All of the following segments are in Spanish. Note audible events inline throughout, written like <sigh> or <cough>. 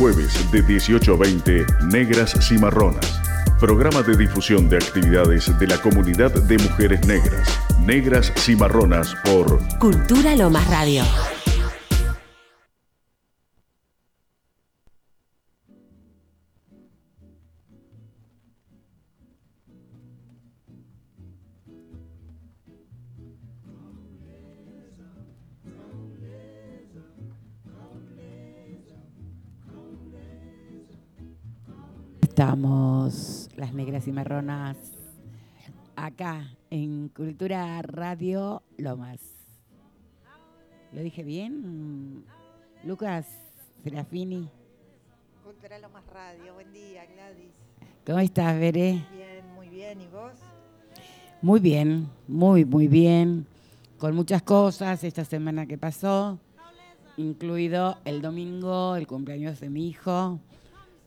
jueves de 18 a 20, Negras Cimarronas. Programa de difusión de actividades de la comunidad de mujeres negras. Negras Cimarronas por Cultura Lomas Radio. Marronas acá en Cultura Radio Lomas. ¿Lo dije bien? Lucas Serafini. Cultura Lomas Radio, buen día Gladys. ¿Cómo estás, Veré? Bien, muy bien, ¿y vos? Muy bien, muy, muy bien. Con muchas cosas esta semana que pasó, incluido el domingo, el cumpleaños de mi hijo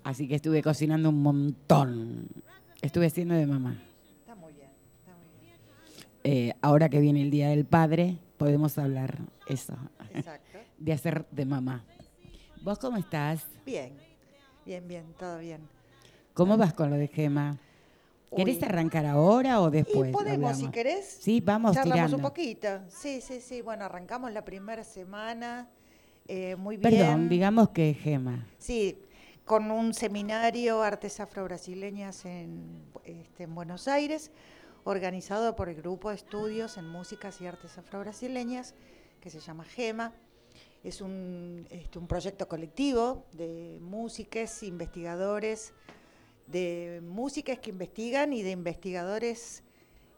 Así que estuve cocinando un montón. Estuve haciendo de mamá. Está muy bien, está muy bien. Eh, ahora que viene el Día del Padre, podemos hablar eso. Exacto. De hacer de mamá. ¿Vos cómo estás? Bien, bien, bien, todo bien. ¿Cómo vas con lo de Gema? ¿Querés Uy. arrancar ahora o después? Y podemos, hablamos? si querés. Sí, vamos Charlamos tirando. un poquito. Sí, sí, sí. Bueno, arrancamos la primera semana. eh, muy bien. Perdón, digamos que Gema. Sí, con un seminario Artes Afro-Brasileñas en, este, en Buenos Aires, organizado por el Grupo de Estudios en Músicas y Artes Afro-Brasileñas, que se llama GEMA. Es un, este, un proyecto colectivo de músicos, investigadores, de músicas que investigan y de investigadores,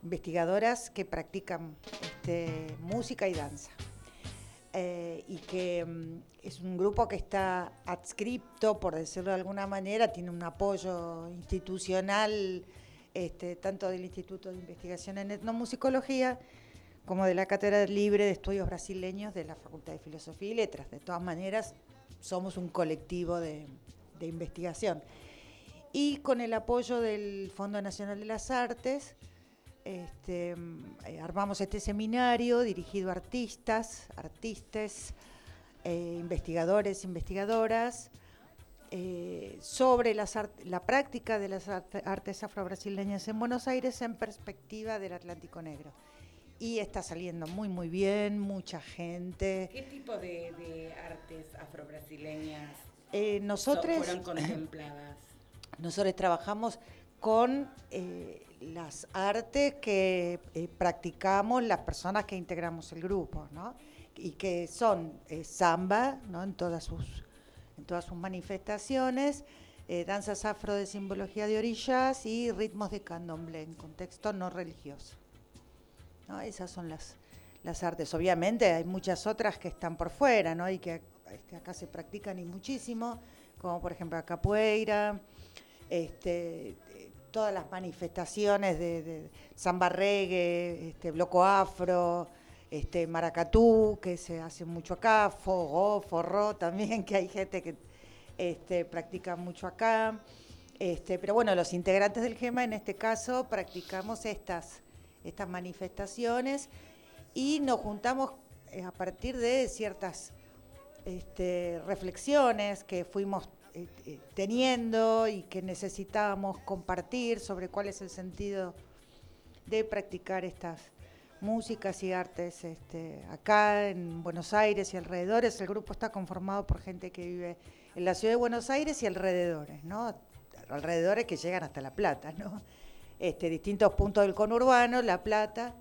investigadoras que practican este, música y danza eh, y que mm, es un grupo que está adscripto, por decirlo de alguna manera, tiene un apoyo institucional, este, tanto del Instituto de Investigación en Etnomusicología como de la Cátedra Libre de Estudios Brasileños de la Facultad de Filosofía y Letras. De todas maneras, somos un colectivo de, de investigación. Y con el apoyo del Fondo Nacional de las Artes, este, eh, armamos este seminario dirigido a artistas, artistas, eh, investigadores, investigadoras, eh, sobre las la práctica de las arte- artes afro-brasileñas en Buenos Aires en perspectiva del Atlántico Negro. Y está saliendo muy, muy bien, mucha gente. ¿Qué tipo de, artes afro-brasileñas Eh, nosotros, contempladas? <coughs> nosotros trabajamos con las artes que eh, practicamos las personas que integramos el grupo, ¿no? Y que son eh, samba, ¿no? En todas sus, en todas sus manifestaciones, eh, danzas afro de simbología de orillas y ritmos de candomblé en contexto no religioso. ¿no? Esas son las, las artes. Obviamente hay muchas otras que están por fuera, ¿no? Y que este, acá se practican y muchísimo, como por ejemplo la capoeira, este, todas las manifestaciones de, de samba reggae, este, bloco afro, este, maracatú, que se hace mucho acá, fogó, forró también, <laughs> que hay gente que este, practica mucho acá. Este, pero bueno, los integrantes del GEMA en este caso practicamos estas, estas manifestaciones y nos juntamos eh, a partir de ciertas este, reflexiones que fuimos teniendo y que necesitábamos compartir sobre cuál es el sentido de practicar estas músicas y artes este, acá en Buenos Aires y alrededores. El grupo está conformado por gente que vive en la ciudad de Buenos Aires y alrededores, ¿no? Alrededores que llegan hasta La Plata, ¿no? Este, distintos puntos del conurbano, La Plata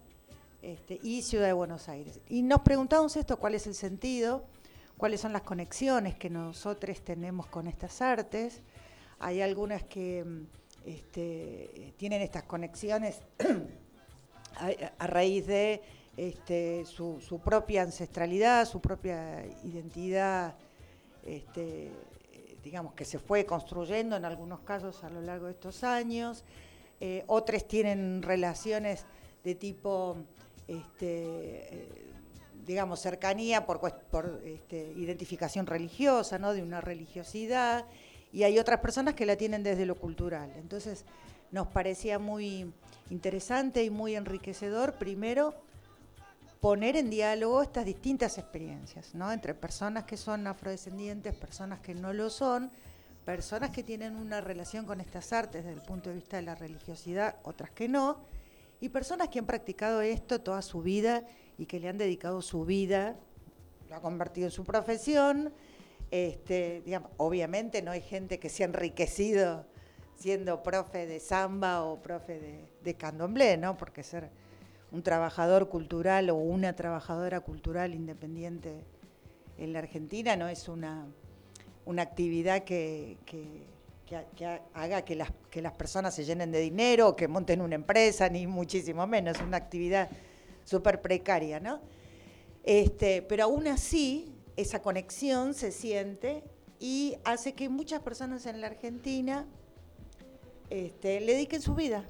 este, y Ciudad de Buenos Aires. Y nos preguntamos esto, cuál es el sentido, cuáles son las conexiones que nosotros tenemos con estas artes. Hay algunas que mm, este, tienen estas conexiones <clears throat> a, raíz de este, su, propia ancestralidad, su propia identidad, este, digamos que se fue construyendo en algunos casos a lo largo de estos años. Eh, otras tienen relaciones de tipo, eh, digamos, cercanía por, por este, identificación religiosa, ¿no? de una religiosidad, y hay otras personas que la tienen desde lo cultural. Entonces, nos parecía muy interesante y muy enriquecedor, primero, poner en diálogo estas distintas experiencias, ¿no? Entre personas que son afrodescendientes, personas que no lo son, personas que tienen una relación con estas artes desde el punto de vista de la religiosidad, otras que no, y personas que han practicado esto toda su vida y que le han dedicado su vida, lo ha convertido en su profesión. Este, obviamente no hay gente que se ha enriquecido siendo profe de samba o profe de, candomblé, ¿no? Porque ser un trabajador cultural o una trabajadora cultural independiente en la Argentina no es una, una actividad que, haga que las, que las personas se llenen de dinero o que monten una empresa, ni muchísimo menos, una actividad súper precaria, ¿no? Este, pero aún así, esa conexión se siente y hace que muchas personas en la Argentina este, le dediquen su vida.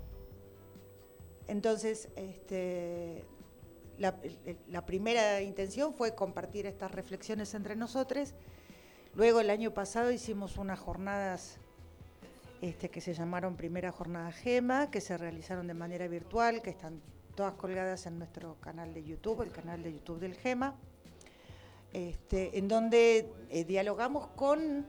Entonces, este, la, primera intención fue compartir estas reflexiones entre nosotros. Luego, el año pasado, hicimos unas jornadas este, que se llamaron Primera Jornada Gema, que se realizaron de manera virtual, que están todas colgadas en nuestro canal de YouTube, el canal de YouTube del GEMA, este, en donde eh, dialogamos con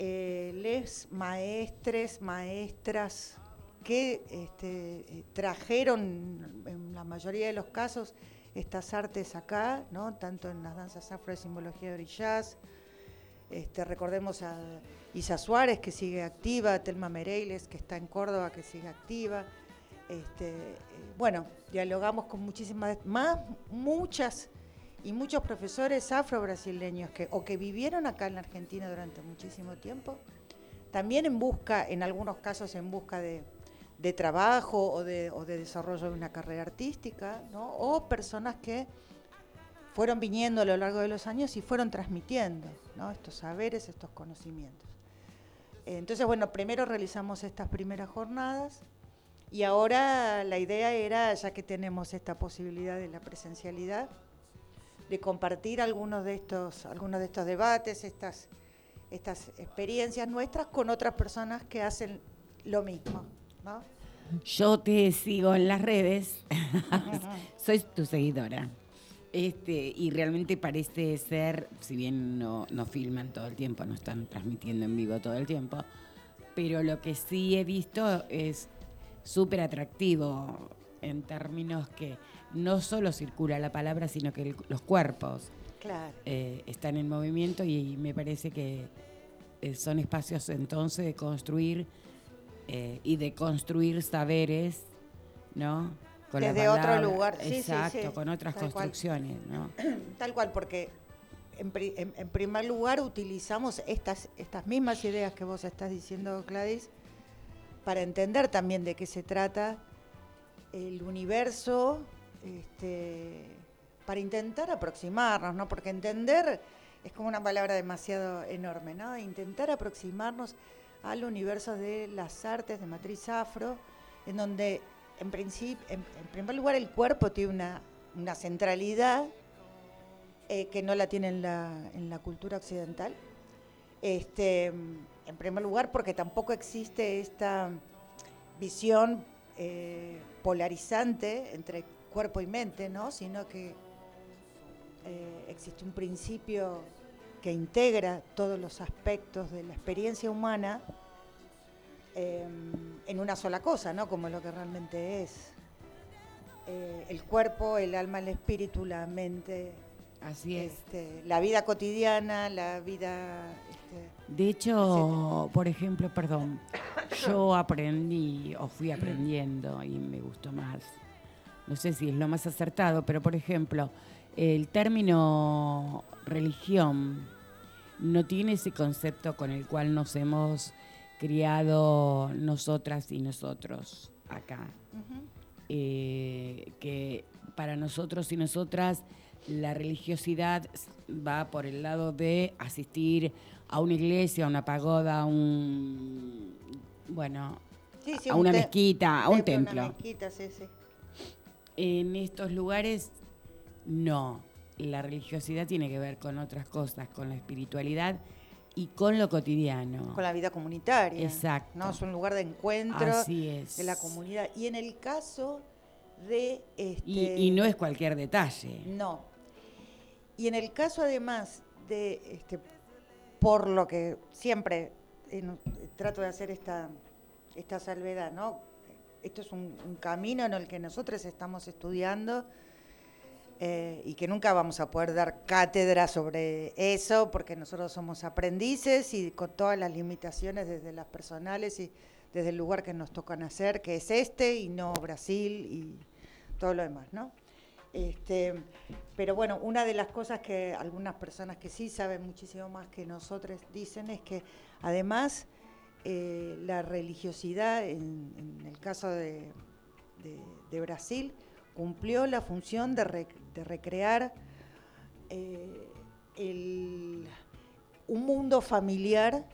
eh, les maestres, maestras que este, eh, trajeron en la mayoría de los casos estas artes acá, ¿no? tanto en las danzas afro de simbología de orillas. Este, recordemos a Isa Suárez, que sigue activa, Telma Mereiles, que está en Córdoba, que sigue activa. Este, eh, bueno, dialogamos con muchísimas más, muchas y muchos profesores afro-brasileños que o que vivieron acá en la Argentina durante muchísimo tiempo, también en busca, en algunos casos en busca de, trabajo o de, desarrollo de una carrera artística, o personas que fueron viniendo a lo largo de los años y fueron transmitiendo estos saberes, estos conocimientos. Entonces, bueno, primero realizamos estas primeras jornadas y ahora la idea era, ya que tenemos esta posibilidad de la presencialidad, de compartir algunos de estos, algunos de estos debates, estas, estas experiencias nuestras con otras personas que hacen lo mismo. ¿no? Yo te sigo en las redes, <laughs> soy tu seguidora. Este, y realmente parece ser, si bien no, no filman todo el tiempo, no están transmitiendo en vivo todo el tiempo, pero lo que sí he visto es súper atractivo en términos que no solo circula la palabra, sino que los cuerpos eh, están en movimiento y, me parece que eh, son espacios entonces de construir eh, y de construir saberes, ¿no? Desde otro lugar, exacto, con otras construcciones, ¿no? <clears throat> Tal cual, porque en, en, primer lugar utilizamos estas, estas mismas ideas que vos estás diciendo, Gladys, para entender también de qué se trata el universo, este, para intentar aproximarnos, ¿no? Porque entender es como una palabra demasiado enorme, ¿no? Intentar aproximarnos al universo de las artes de matriz afro, en donde en principio, en, primer lugar, el cuerpo tiene una, centralidad eh, que no la tiene en la, en la cultura occidental. Este, en primer lugar, porque tampoco existe esta visión eh, polarizante entre cuerpo y mente, ¿no? sino que eh, existe un principio que integra todos los aspectos de la experiencia humana em, en una sola cosa, ¿no? como lo que realmente es. Eh, el cuerpo, el alma, el espíritu, la mente. Así es. Este, la vida cotidiana, la vida... Este, de hecho, por ejemplo, perdón, <coughs> yo aprendí o fui aprendiendo y me gustó más no sé si es lo más acertado, pero por ejemplo, el término religión no tiene ese concepto con el cual nos hemos criado nosotras y nosotros acá. Eh, que para nosotros y nosotras la religiosidad va por el lado de asistir a una iglesia, a una pagoda, a un bueno, a una mezquita, a un templo. Una mezquita, sí, sí. En estos lugares, no. La religiosidad tiene que ver con otras cosas, con la espiritualidad y con lo cotidiano. Con la vida comunitaria. Exacto. ¿no? Es un lugar de encuentro de la comunidad. Y en el caso de... Este, Y, y no es cualquier detalle. No. Y en el caso además de, este, por lo que siempre en- trato de hacer esta, esta salvedad, ¿no? Esto es un, un camino en el que nosotros estamos estudiando eh, y que nunca vamos a poder dar cátedra sobre eso porque nosotros somos aprendices y con todas las limitaciones desde las personales y desde el lugar que nos tocan hacer, que es este y no Brasil y todo lo demás, ¿no? Este, pero bueno, una de las cosas que algunas personas que sí saben muchísimo más que nosotros dicen es que además eh, la religiosidad, en, el caso de Brasil, cumplió la función de, re- de recrear eh, un mundo familiar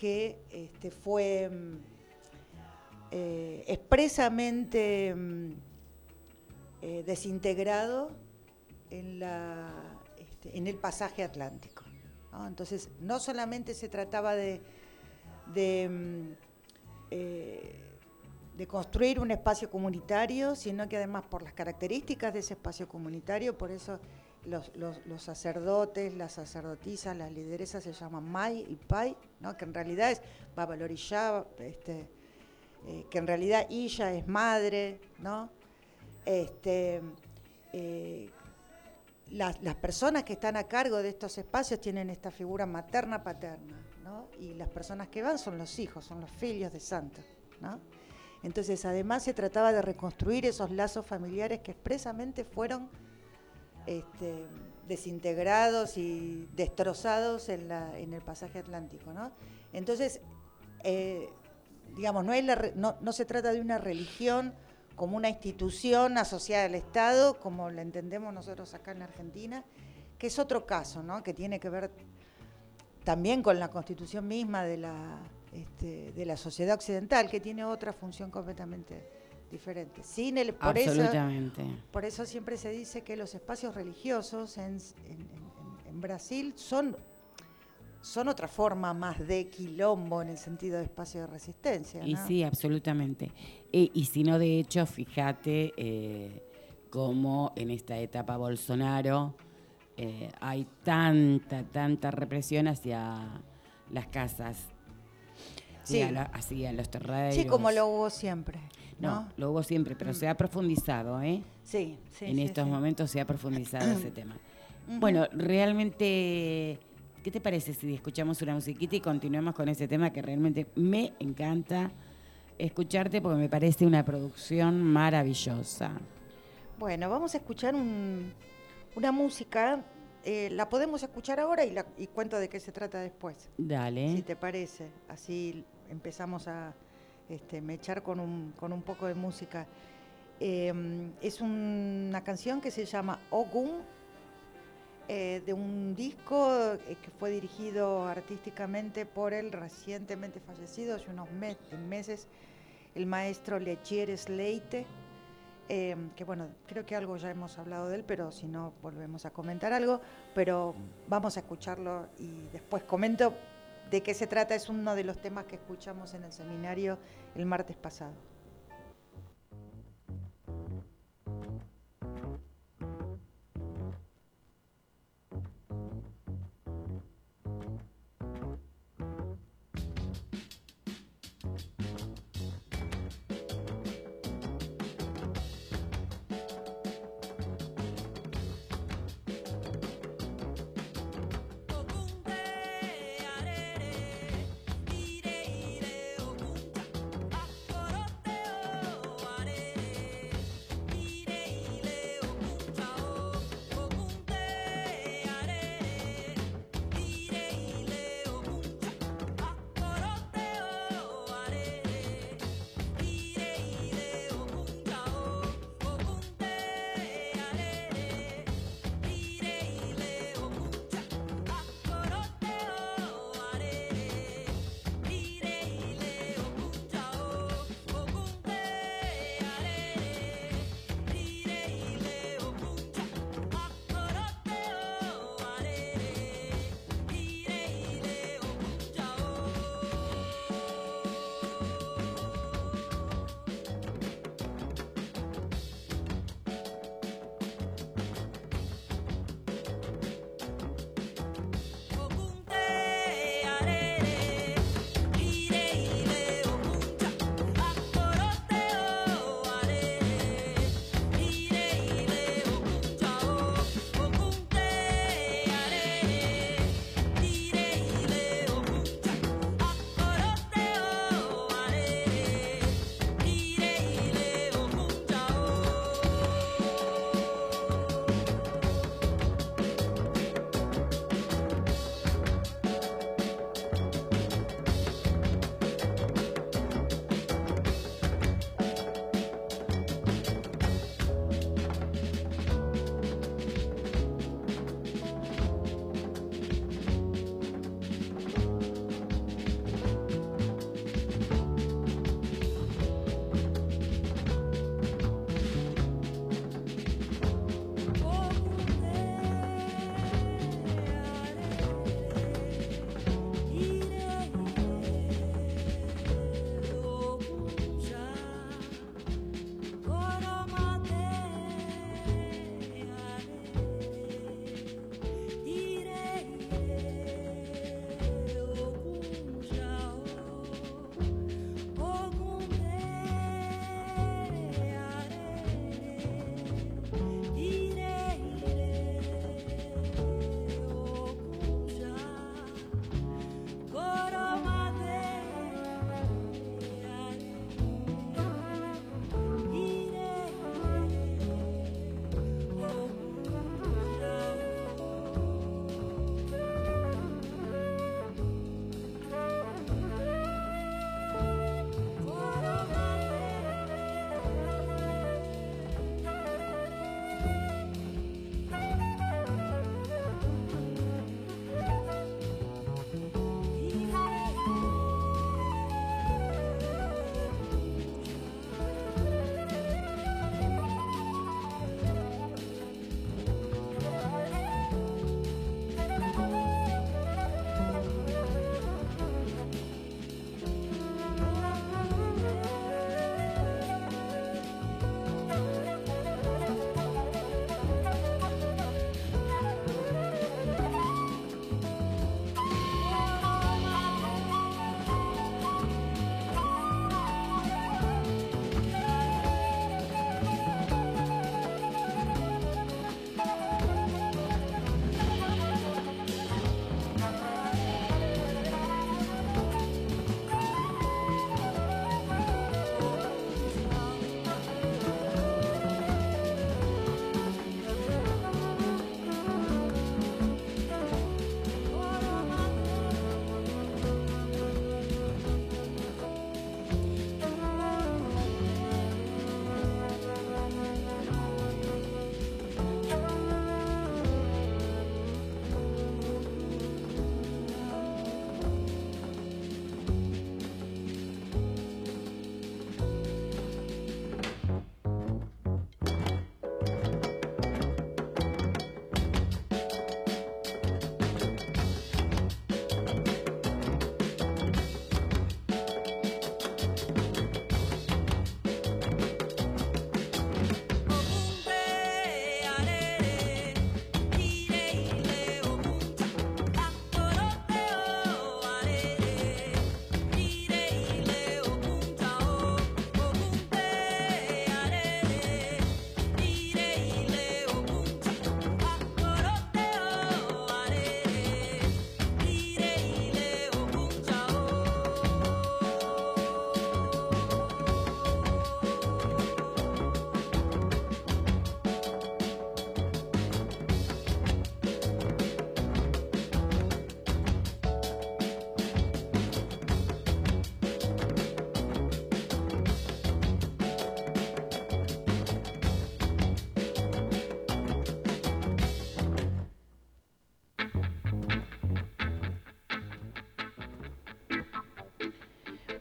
que este, fue mm, eh, expresamente mm, eh, desintegrado en, la, este, en el pasaje atlántico. Entonces, no solamente se trataba de, mm, de construir un espacio comunitario, sino que además por las características de ese espacio comunitario, por eso los, sacerdotes, las sacerdotisas, las lideresas se llaman Mai y Pai, ¿no? que en realidad es Babalorishá, este, eh, que en realidad ella es madre, ¿no? Este, eh, las, las personas que están a cargo de estos espacios tienen esta figura materna-paterna, ¿no? Y las personas que van son los hijos, son los filhos de santo, ¿no? Entonces, además se trataba de reconstruir esos lazos familiares que expresamente fueron este, desintegrados y destrozados en, la- el pasaje atlántico, ¿no? Entonces, eh, digamos, no, es la no, no se trata de una religión como una institución asociada al Estado, como la entendemos nosotros acá en Argentina, que es otro caso, ¿no? Que tiene que ver también con la constitución misma de la, este, de la sociedad occidental, que tiene otra función completamente diferente. Sin el, por eso, Absolutamente. por eso siempre se dice que los espacios religiosos en, en- en- en Brasil son, son otra forma más de quilombo en el sentido de espacio de resistencia. Y sí, absolutamente. E- y si no, de hecho, fíjate eh, cómo en esta etapa Bolsonaro eh, hay tanta, tanta represión hacia las casas, Sí. a la- hacia los terrenos. Sí, como lo hubo siempre. No, ¿no? Mm. lo hubo siempre, pero se ha profundizado, ¿eh? Sí, sí. en sí, estos sí. momentos se ha profundizado ese <clears throat> tema. Bueno, realmente, ¿qué te parece si escuchamos una musiquita y continuamos con ese tema que realmente me encanta escucharte porque me parece una producción maravillosa? Bueno, vamos a escuchar un- una música. Eh, la podemos escuchar ahora y, la- y cuento de qué se trata después. Dale. si te parece. Así empezamos a este, mechar con un, con un poco de música. Eh, es una canción que se llama Ogun, eh, de un disco eh, que fue dirigido artísticamente por el recientemente fallecido, hace unos me- meses, el maestro Lechier Sleite. Eh, que bueno, creo que algo ya hemos hablado de él, pero si no volvemos a comentar algo, pero vamos a escucharlo y después comento de qué se trata, es uno de los temas que escuchamos en el seminario el martes pasado.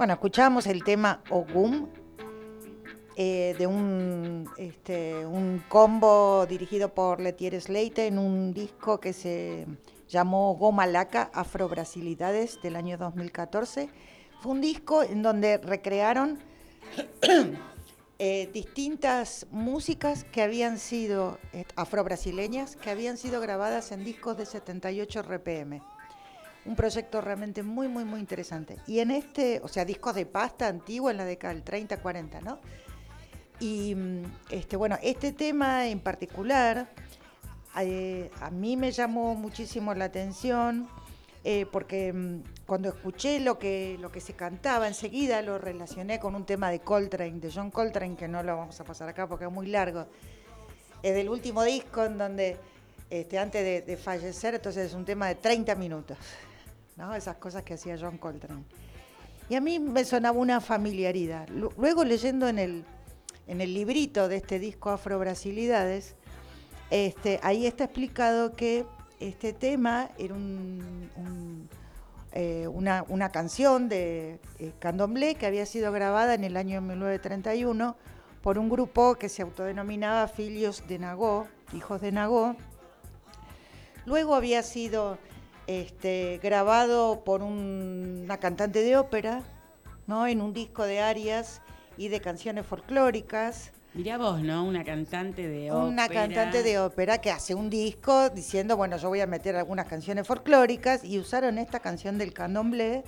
Bueno, escuchamos el tema Ogum eh, de un, este, un combo dirigido por Letier Slate en un disco que se llamó Goma Laca Afro-Brasilidades del año 2014. Fue un disco en donde recrearon <coughs> eh, distintas músicas que habían sido eh, afro-brasileñas, que habían sido grabadas en discos de 78 RPM un proyecto realmente muy, muy, muy interesante. Y en este, o sea, discos de pasta antiguo en la década del 30, 40, ¿no? Y mm, este, bueno, este tema en particular eh, a mí me llamó muchísimo la atención eh, porque mm, cuando escuché lo que, lo que se cantaba enseguida lo relacioné con un tema de Coltrane, de John Coltrane, que no lo vamos a pasar acá porque es muy largo. Es del último disco en donde, este, antes de, de fallecer, entonces es un tema de 30 minutos. Esas cosas que hacía John Coltrane. Y a mí me sonaba una familiaridad. Luego leyendo en el, en el librito de este disco Afro-Brasilidades, este, ahí está explicado que este tema era eh, una, canción de eh, Candomblé que había sido grabada en el año 1931 por un grupo que se autodenominaba Filios de Nagó, hijos de Nagó. Luego había sido este, grabado por una cantante de ópera, ¿no? En un disco de arias y de canciones folclóricas. Mirá vos, ¿no? Una cantante de ópera. Una cantante de ópera que hace un disco diciendo, bueno, yo voy a meter algunas canciones folclóricas y usaron esta canción del candomblé,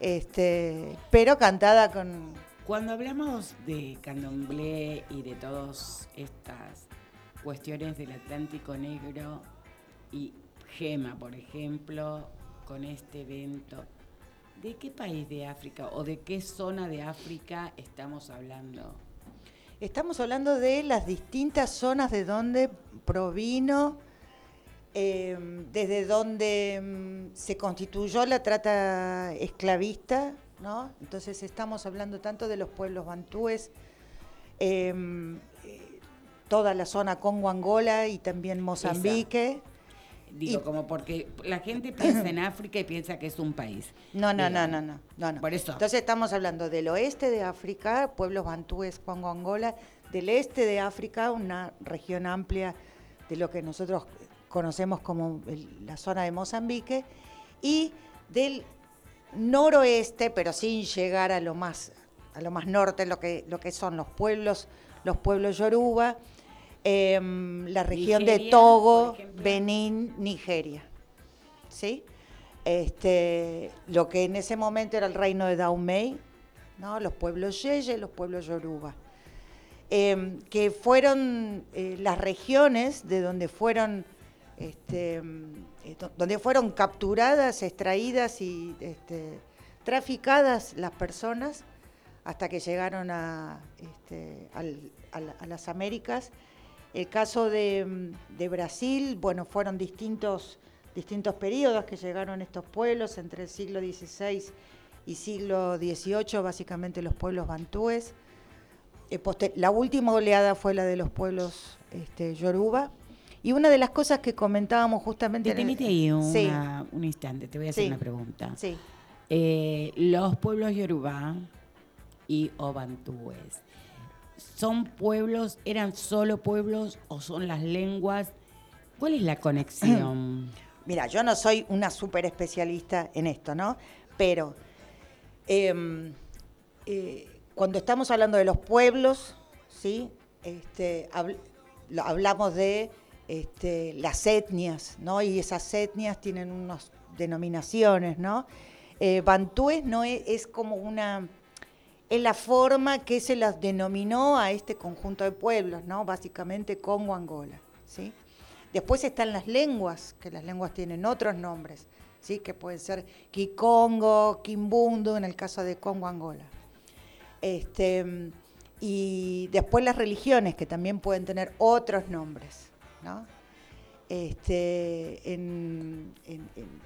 este, pero cantada con... Cuando hablamos de candomblé y de todas estas cuestiones del Atlántico Negro y Gema, por ejemplo, con este evento. ¿De qué país de África o de qué zona de África estamos hablando? Estamos hablando de las distintas zonas de donde provino, em, desde donde em, se constituyó la trata esclavista, ¿no? Entonces estamos hablando tanto de los pueblos bantúes, em, eh, toda la zona Congo-Angola y también Mozambique. Digo, como porque la gente piensa en África y piensa que es un país. No, no, no, no, no, no, Por eso. Entonces estamos hablando del oeste de África, pueblos bantúes, Congo, Angola, del este de África, una región amplia de lo que nosotros conocemos como la zona de Mozambique, y del noroeste, pero sin llegar a lo más, a lo más norte, lo que, lo que son los pueblos, los pueblos yoruba, Em, la región de Togo, Benín, Nigeria. ¿Sí? Este, lo que en ese momento era el reino de Daumei, ¿no? los pueblos Yeye, los pueblos Yoruba, em, que fueron eh, las regiones de donde fueron, este, eh, donde fueron capturadas, extraídas y este, traficadas las personas hasta que llegaron a, este, a las Américas el caso de, Brasil, bueno, fueron distintos, distintos periodos que llegaron estos pueblos entre el siglo XVI y siglo XVIII, básicamente los pueblos bantúes. Eh, la última oleada fue la de los pueblos este, yoruba. Y una de las cosas que comentábamos justamente... Detenite ahí un instante, te voy a hacer una pregunta. Sí. Eh, los pueblos yoruba y o bantúes ¿Son pueblos, eran solo pueblos o son las lenguas? ¿Cuál es la conexión? <clears throat> Mira, yo no soy una súper especialista en esto, ¿no? Pero em, eh, cuando estamos hablando de los pueblos, ¿sí? Este, hablamos de este, las etnias, ¿no? Y esas etnias tienen unas denominaciones, ¿no? Eh, no es como una es la forma que se las denominó a este conjunto de pueblos, ¿no? Básicamente Congo, Angola, ¿sí? Después están las lenguas, que las lenguas tienen otros nombres, ¿sí? Que pueden ser Kikongo, Kimbundu, en el caso de Congo, Angola. Este, y después las religiones, que también pueden tener otros nombres, ¿no? Este, en,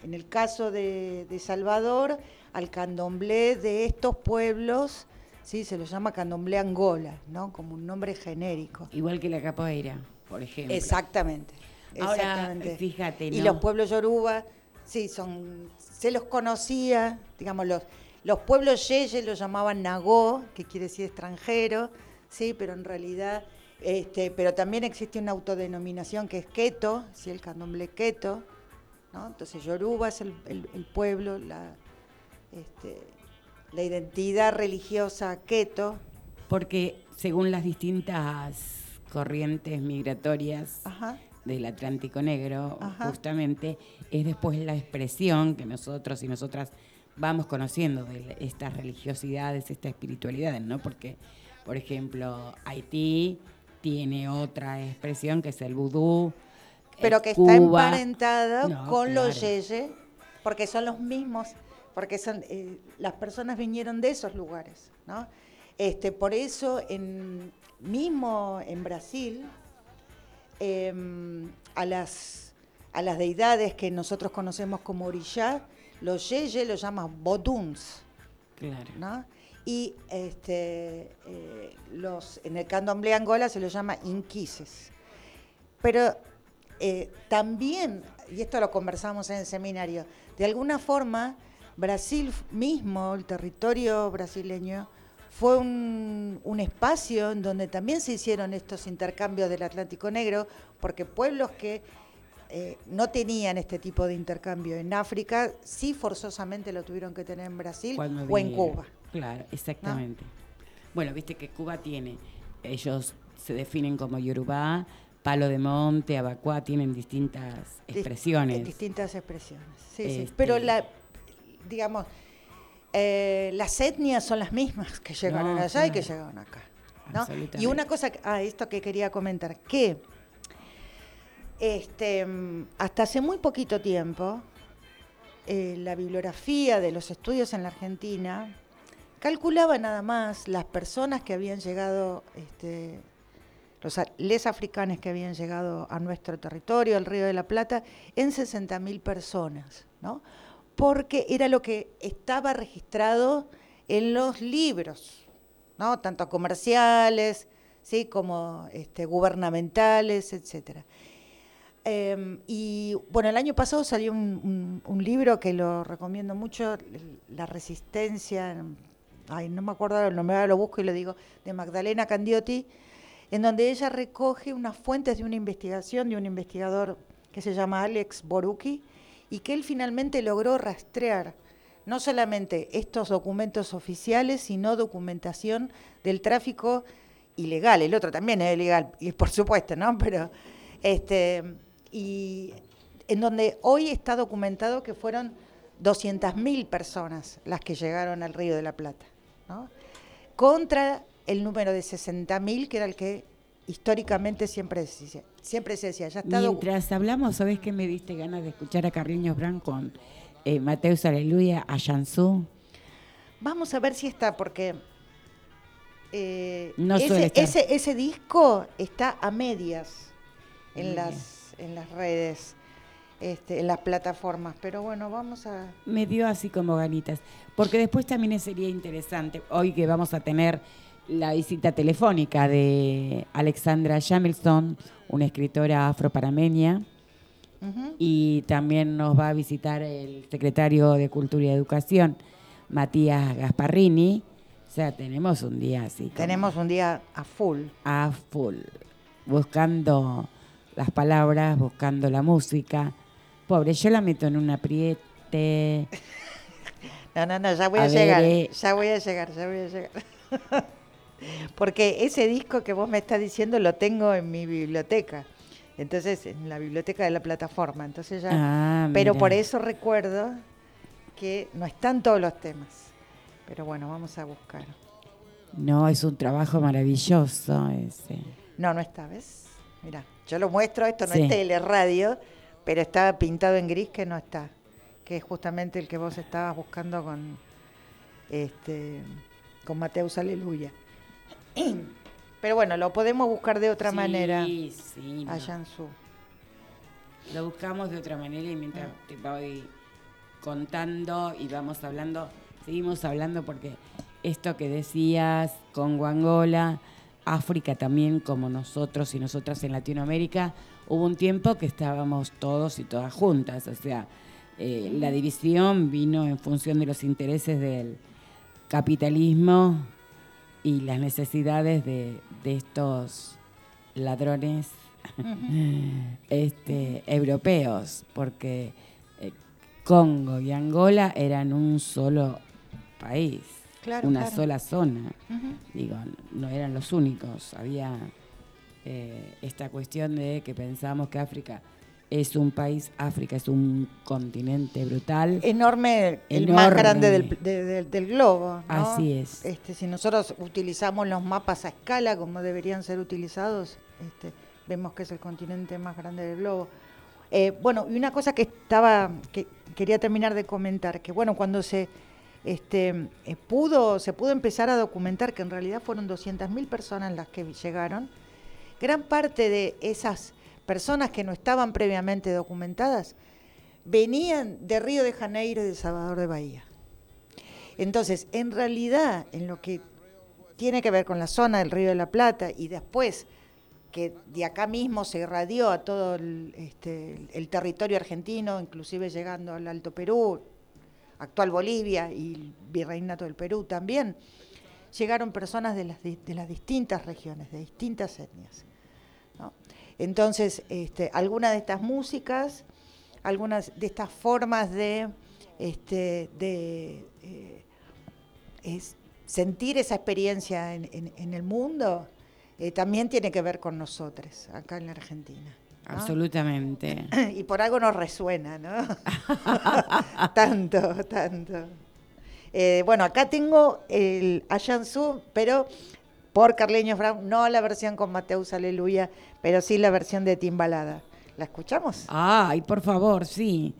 el caso de, de Salvador, al candomblé de estos pueblos Sí, se lo llama candomblé Angola, ¿no? Como un nombre genérico. Igual que la capoeira, por ejemplo. Exactamente. Ahora, fíjate, Y los pueblos yoruba, sí, son, se los conocía, digamos, los, los pueblos yeye lo llamaban nagó, que quiere decir extranjero, sí, pero en realidad, este, pero también existe una autodenominación que es keto, ¿sí? el candomblé keto, ¿no? Entonces Yoruba es el, pueblo, la, este, la identidad religiosa keto. Porque según las distintas corrientes migratorias del Atlántico Negro, justamente es después la expresión que nosotros y nosotras vamos conociendo de estas religiosidades, estas espiritualidades, ¿no? Porque, por ejemplo, Haití tiene otra expresión que es el vudú. Pero que está emparentada con los yeye, porque son los mismos, porque son eh, las personas vinieron de esos lugares, ¿no? Este, por eso, en, mismo en Brasil, em, a, las, a las deidades que nosotros conocemos como orillá, los yeye los llaman boduns. Claro. Y este, eh, los, en el candomblé Angola se los llama inquises. Pero eh, también, y esto lo conversamos en el seminario, de alguna forma Brasil mismo, el territorio brasileño, fue un, un, espacio en donde también se hicieron estos intercambios del Atlántico Negro, porque pueblos que eh, no tenían este tipo de intercambio en África, sí forzosamente lo tuvieron que tener en Brasil o en Cuba. Claro, exactamente. Bueno, viste que Cuba tiene, ellos se definen como Yorubá, Palo de Monte, Abacuá, tienen distintas expresiones. distintas expresiones, sí, sí. Este Pero la, digamos, eh, las etnias son las mismas que llegaron allá y que llegaron acá. Y una cosa, ah, esto que quería comentar, que este, hasta hace muy poquito tiempo, eh, la bibliografía de los estudios en la Argentina calculaba nada más las personas que habían llegado, este, los les africanos que habían llegado a nuestro territorio, al Río de la Plata, en 60.000 personas, ¿no? Porque era lo que estaba registrado en los libros, ¿no? tanto comerciales ¿sí? como este, gubernamentales, etc. Em, y bueno, el año pasado salió un, libro que lo recomiendo mucho, La Resistencia, ay, no me acuerdo el nombre, lo busco y lo digo, de Magdalena Candiotti, en donde ella recoge unas fuentes de una investigación de un investigador que se llama Alex Boruki, y que él finalmente logró rastrear no solamente estos documentos oficiales, sino documentación del tráfico ilegal. El otro también es ilegal, y por supuesto, ¿no? Pero, este, y en donde hoy está documentado que fueron 200.000 personas las que llegaron al Río de la Plata, ¿no? Contra el número de 60.000, que era el que históricamente siempre se siempre se decía, ya está Mientras hablamos, ¿sabes qué me diste ganas de escuchar a Carriños Brand con eh, Mateus Aleluya, a Jansu? Vamos a ver si está, porque eh, ese, ese, disco está a medias en, las, en las redes. Este, en las plataformas, pero bueno, vamos a... Me dio así como ganitas, porque después también sería interesante, hoy que vamos a tener la visita telefónica de Alexandra Jamilson, una escritora afroparameña, y también nos va a visitar el secretario de Cultura y Educación, Matías Gasparrini. O sea, tenemos un día así. Tenemos un día a full. A full. Buscando las palabras, buscando la música. Pobre, yo la meto en un apriete. <laughs> no, no, no, ya voy a, llegar. Eh. Ya voy a llegar, ya voy a llegar. <laughs> Porque ese disco que vos me estás diciendo lo tengo en mi biblioteca. Entonces, en la biblioteca de la plataforma. Entonces ya. Ah, pero por eso recuerdo que no están todos los temas. Pero bueno, vamos a buscar. No, es un trabajo maravilloso ese. No, no está, ¿ves? Mira, yo lo muestro, esto no es tele, radio, pero está pintado en gris que no está. Que es justamente el que vos estabas buscando con este con Mateus Aleluya. Pero bueno, lo podemos buscar de otra manera sí, a Jansu. Lo buscamos de otra manera y mientras ah. te voy contando y vamos hablando, seguimos hablando porque esto que decías, con Angola, África también, como nosotros y nosotras en Latinoamérica, hubo un tiempo que estábamos todos y todas juntas, o sea, eh, la división vino en función de los intereses del, capitalismo y las necesidades de, de estos ladrones <laughs> este, europeos, porque eh, Congo y Angola eran un solo país, Claro, una claro. sola zona. Digo, no eran los únicos. Había eh, esta cuestión de que pensábamos que África es un país, África es un continente brutal. Enorme, el más grande del, de- del- del globo. ¿no? Así es. Este, si nosotros utilizamos los mapas a escala como deberían ser utilizados, este, vemos que es el continente más grande del globo. Eh, bueno, y una cosa que estaba, que quería terminar de comentar, que bueno, cuando se este, eh, pudo, se pudo empezar a documentar que en realidad fueron 200.000 personas las que llegaron, gran parte de esas personas que no estaban previamente documentadas venían de Río de Janeiro y de Salvador de Bahía. Entonces, en realidad, en lo que tiene que ver con la zona del Río de la Plata y después que de acá mismo se irradió a todo el, este, el territorio argentino, inclusive llegando al Alto Perú, actual Bolivia y el Virreinato del Perú también, llegaron personas de las, de las distintas regiones, de distintas etnias. Entonces, este, algunas de estas músicas, algunas de estas formas de, este, de eh, es sentir esa experiencia en, en- en el mundo, eh, también tiene que ver con nosotros, acá en la Argentina. ¿no? Absolutamente. <clears throat> Y por algo nos resuena, ¿no? <laughs> tanto, tanto. Eh, bueno, acá tengo el Ayansu, pero por Carleños Brown, no la versión con Mateus Aleluya, pero sí la versión de Timbalada. ¿La escuchamos? Ay, por favor, sí.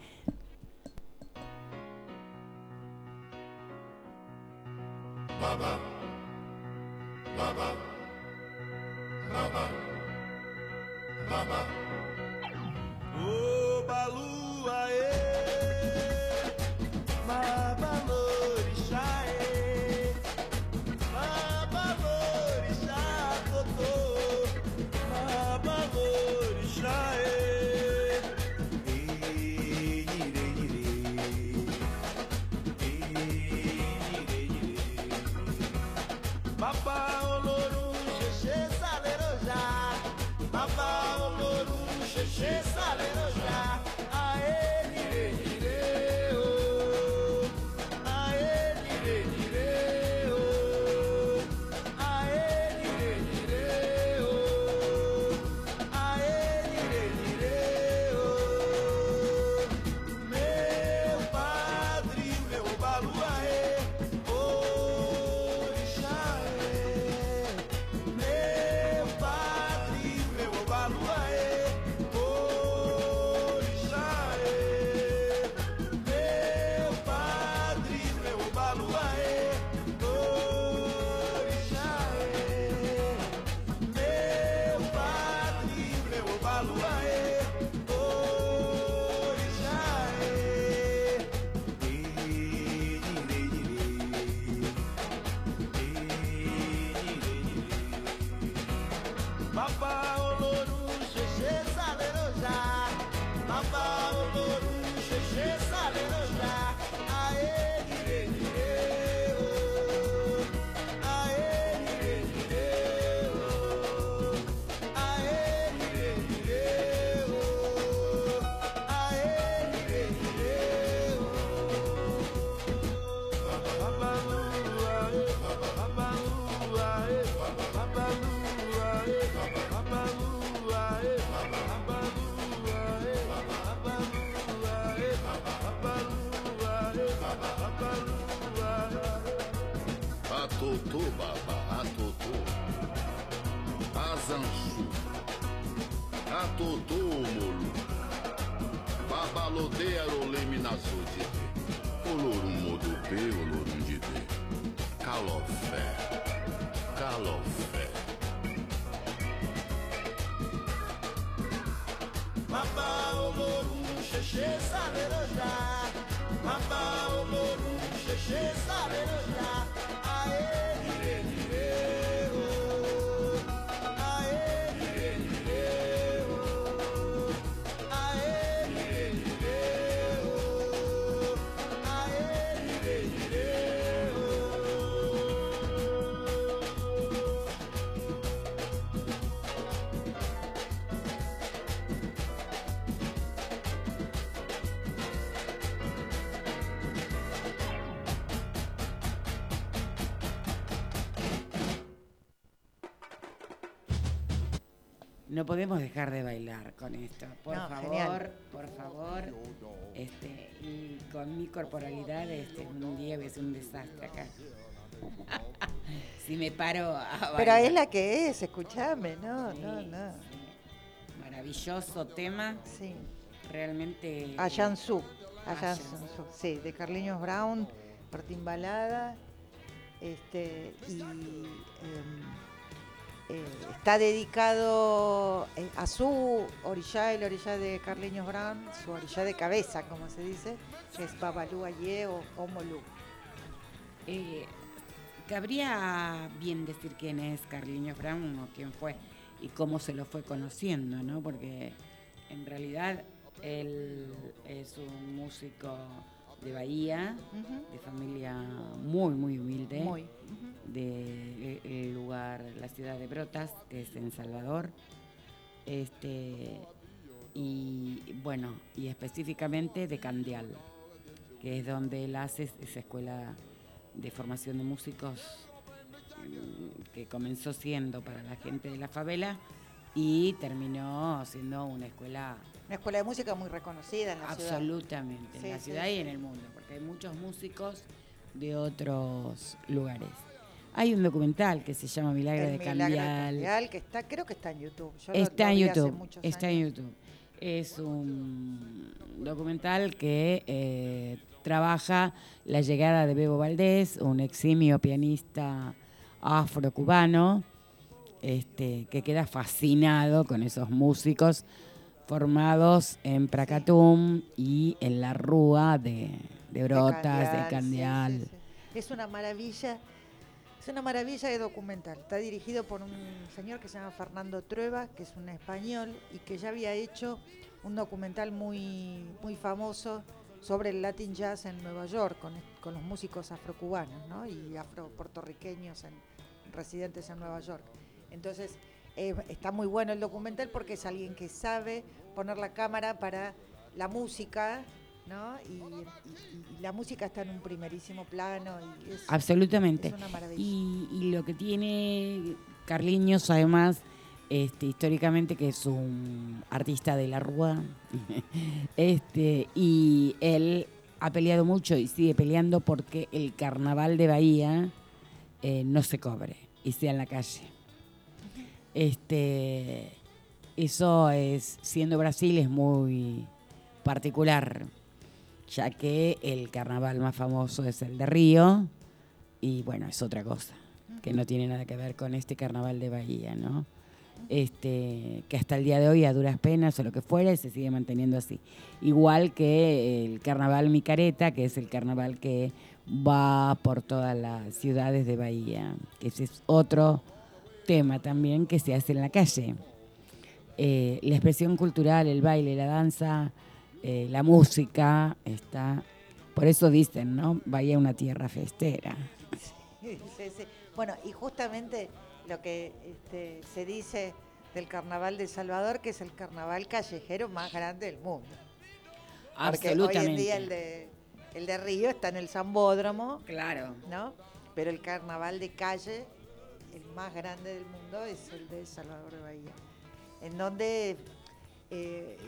Ô No podemos dejar de bailar con esto. Por No, favor, genial. por favor. Este, y con mi corporalidad, este, un día ves un desastre acá. <laughs> si me paro a bailar. Pero es la que es, escúchame, no, no, Sí, no. sí. Maravilloso tema. Sí. Realmente. A Jansu, a A sí, de Carliños Brown, Martín Balada, este, y em, eh, está dedicado eh, a su orilla, el orilla de Carliños Brown, su orilla de cabeza, como se dice, que es Babalú Aye o Omolú. Eh, cabría bien decir quién es Carliños Brown o quién fue y cómo se lo fue conociendo, ¿no? Porque en realidad él es un músico de Bahía, de familia muy, muy humilde, Muy. ujú. del lugar, la ciudad de Brotas, que es en Salvador. Este, y bueno, y específicamente de Candial, que es donde él hace esa escuela de formación de músicos mm, que comenzó siendo para la gente de la favela y terminó siendo una escuela Una escuela de música muy reconocida en la ciudad. absolutamente Sí, en la sí, ciudad y en el mundo, porque hay muchos músicos de otros lugares. Hay un documental que se llama Milagro El de Milagro de Candial. Candial, que está, creo que está en YouTube. Yo Está lo en hace YouTube, está en. YouTube. Es un documental que eh, trabaja la llegada de Bebo Valdés, un eximio pianista afrocubano, este, que queda fascinado con esos músicos formados en Pracatum y en la Rúa de, de De Brotas, de Candial. sí, sí. Es una maravilla, es una maravilla de documental. Está dirigido por un señor que se llama Fernando Trueba, que es un español y que ya había hecho un documental muy, muy famoso sobre el Latin Jazz en Nueva York, con, con los músicos afrocubanos ¿no? y afro-puertorriqueños en- residentes en Nueva York. Entonces, eh, está muy bueno el documental porque es alguien que sabe poner la cámara para la música, ¿no? Y, y- y la música está en un primerísimo plano y es, Absolutamente. es una maravilla. Y, y lo que tiene Carliños, además, este, históricamente, que es un artista de la Rúa, <laughs> este, y él ha peleado mucho y sigue peleando porque el carnaval de Bahía eh, no se cobre y sea en la calle. Este, eso es, siendo Brasil, es muy particular, ya que el carnaval más famoso es el de Río, y bueno, es otra cosa, que no tiene nada que ver con este carnaval de Bahía, ¿no? Este, que hasta el día de hoy, a duras penas o lo que fuera, se sigue manteniendo así. Igual que el carnaval Micareta, que es el carnaval que va por todas las ciudades de Bahía, que ese es otro tema también que se hace en la calle. Eh, la expresión cultural, el baile, la danza, eh, la música, está... Por eso dicen, ¿no? Bahía una tierra festera. Sí, sí. Bueno, y justamente lo que este, se dice del carnaval de Salvador, que es el carnaval callejero más grande del mundo. Porque hoy en día el de, el de Río está en el Zambódromo, Claro. ¿no? Pero el carnaval de calle, el más grande del mundo, es el de Salvador de Bahía. En donde eh,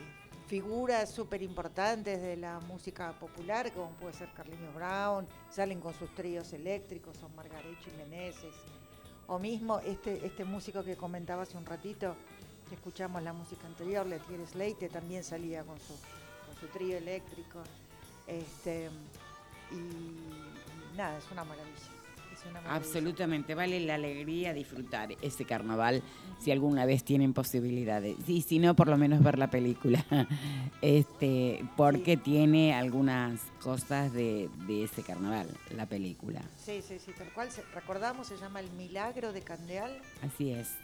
figuras súper importantes de la música popular, como puede ser Carliños Brown, salen con sus tríos eléctricos, son Margarecho y Meneses. O mismo este, este músico que comentaba hace un ratito, que escuchamos la música anterior, Letier Sleite, también salía con su, con su trío eléctrico. Este, y nada, es una maravilla. Absolutamente, vale la alegría disfrutar ese carnaval si alguna vez tienen posibilidades. Y si no, por lo menos ver la película. <laughs> este, porque tiene algunas cosas de, de ese carnaval, la película. Sí, sí, sí, tal cual. recordamos, se llama El Milagro de Candeal. Así es.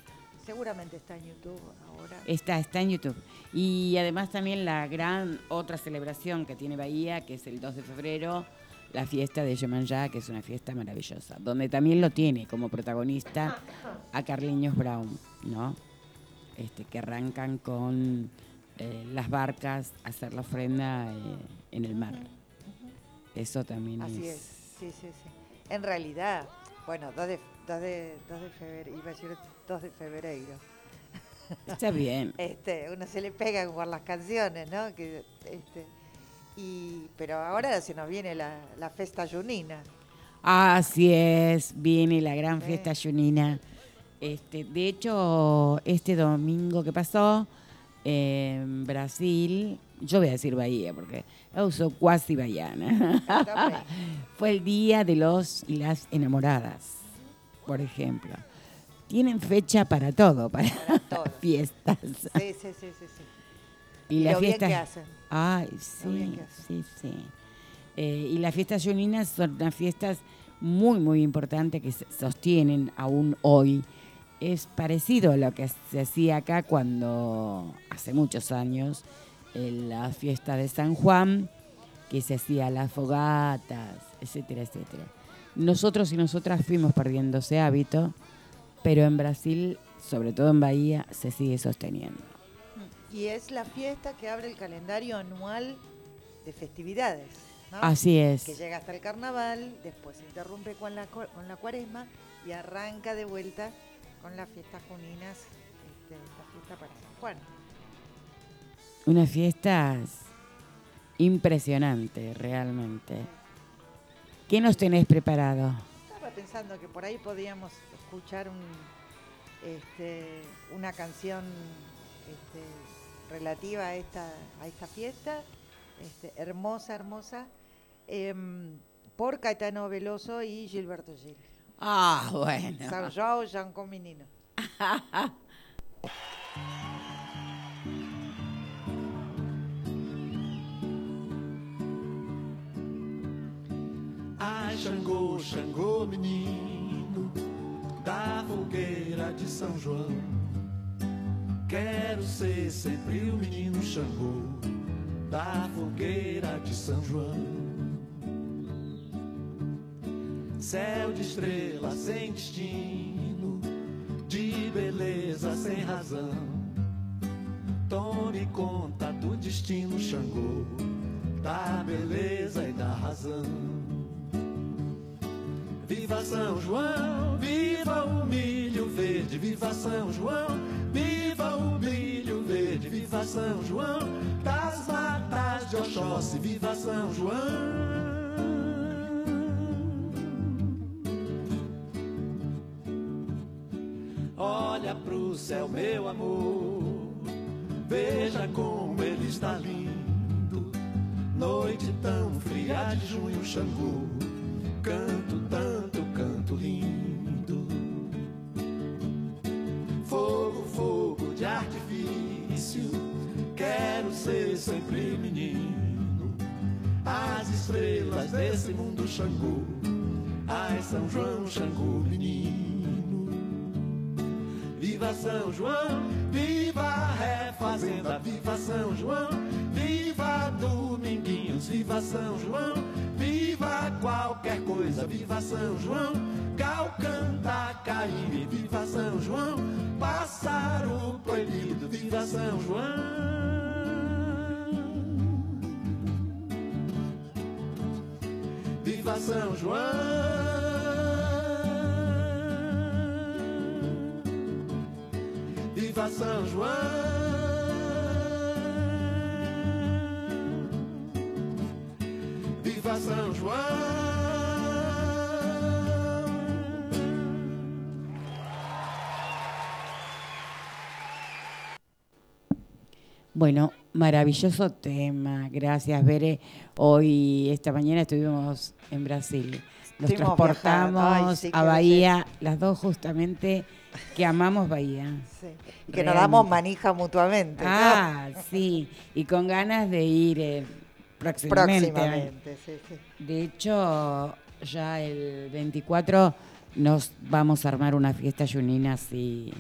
Seguramente está en YouTube ahora. Está, está en YouTube. Y además también la gran otra celebración que tiene Bahía, que es el 2 de febrero, la fiesta de Yemanjá, que es una fiesta maravillosa, donde también lo tiene como protagonista a Carliños Brown, ¿no? Este, que arrancan con eh, las barcas a hacer la ofrenda eh, en el mar. Eso también Así es. es, sí, sí, sí. En realidad, bueno, 2 de, 2 de, 2 de febrero, iba a decir 2 de febrero. Está bien. <laughs> Este, uno se le pega por las canciones, ¿no? Que, este, y, pero ahora se nos viene la, la festa junina. Así es, viene la gran Sí. fiesta junina. Este, de hecho, este domingo que pasó en Brasil, yo voy a decir Bahía porque yo uso cuasi bahiana. <laughs> Fue el día de los y las enamoradas, por ejemplo. Tienen fecha para todo, para, Para todo. <laughs> fiestas. Sí, sí, sí, sí. sí. Y Lo las fiestas. que hacen. Ay, sí, sí, sí. Eh, y las fiestas juninas son unas fiestas muy, muy importantes que se sostienen aún hoy. Es parecido a lo que se hacía acá cuando, hace muchos años, en la fiesta de San Juan, que se hacía las fogatas, etcétera, etcétera. Nosotros y nosotras fuimos perdiendo ese hábito, pero en Brasil, sobre todo en Bahía, se sigue sosteniendo. Y es la fiesta que abre el calendario anual de festividades. ¿no? Así es. Que llega hasta el carnaval, después se interrumpe con la, con la cuaresma y arranca de vuelta con las fiestas juninas, este, esta fiesta para San Juan. Unas fiestas impresionantes, realmente. ¿Qué nos tenés preparado? Estaba pensando que por ahí podíamos escuchar un, este, una canción este, relativa a esta, a esta fiesta, este, hermosa, hermosa, em, por Caetano Veloso y Gilberto Gil. Ah, bueno. São João, Janco Menino. Ai, Xangô, Xangô, menino da fogueira de São João. Quero ser sempre o menino Xangô da fogueira de São João. Céu de estrelas sem destino, de beleza sem razão. Tome conta do destino Xangô, da beleza e da razão. Viva São João, viva o milho verde, viva São João, viva o milho verde, viva São João, das matas de Oxóssi, viva São João. Olha pro céu, meu amor, veja como ele está lindo. Noite tão fria de junho, Xangô, canto tanto, canto lindo. Sempre menino. As estrelas desse mundo, Xangô, ai São João, Xangô, menino. Viva São João, viva a refazenda, viva São João, viva Dominguinhos, viva São João, viva qualquer coisa, viva São João, Gal canta Caíme, viva São João, pássaro proibido, viva São João. Viva São João. Viva São João. Viva São João. Bueno, maravilloso tema. Gracias, Bere. Hoy, esta mañana estuvimos en Brasil. Nos Estuvimos transportamos. Ay, sí, a Bahía, las dos justamente que amamos Bahía. Sí. Y que nos damos manija mutuamente. ¿no? Ah, sí, y con ganas de ir eh, próximamente. Próximamente, sí, sí. De hecho, ya el 24 nos vamos a armar una fiesta junina así,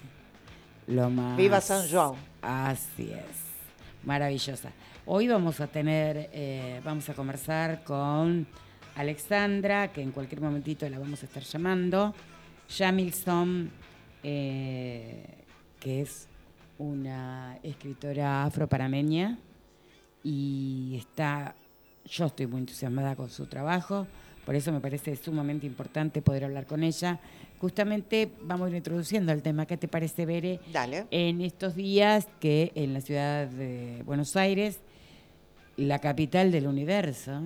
lo más... Viva San João. Así es, maravillosa. Hoy vamos a tener, eh, vamos a conversar con Alexandra, que en cualquier momentito la vamos a estar llamando, Jamilson, eh, que es una escritora afropanameña y está, yo estoy muy entusiasmada con su trabajo Por eso me parece sumamente importante poder hablar con ella. Justamente vamos a ir introduciendo al tema. ¿Qué te parece, Bere? Dale. En estos días que en la ciudad de Buenos Aires, la capital del universo, <laughs>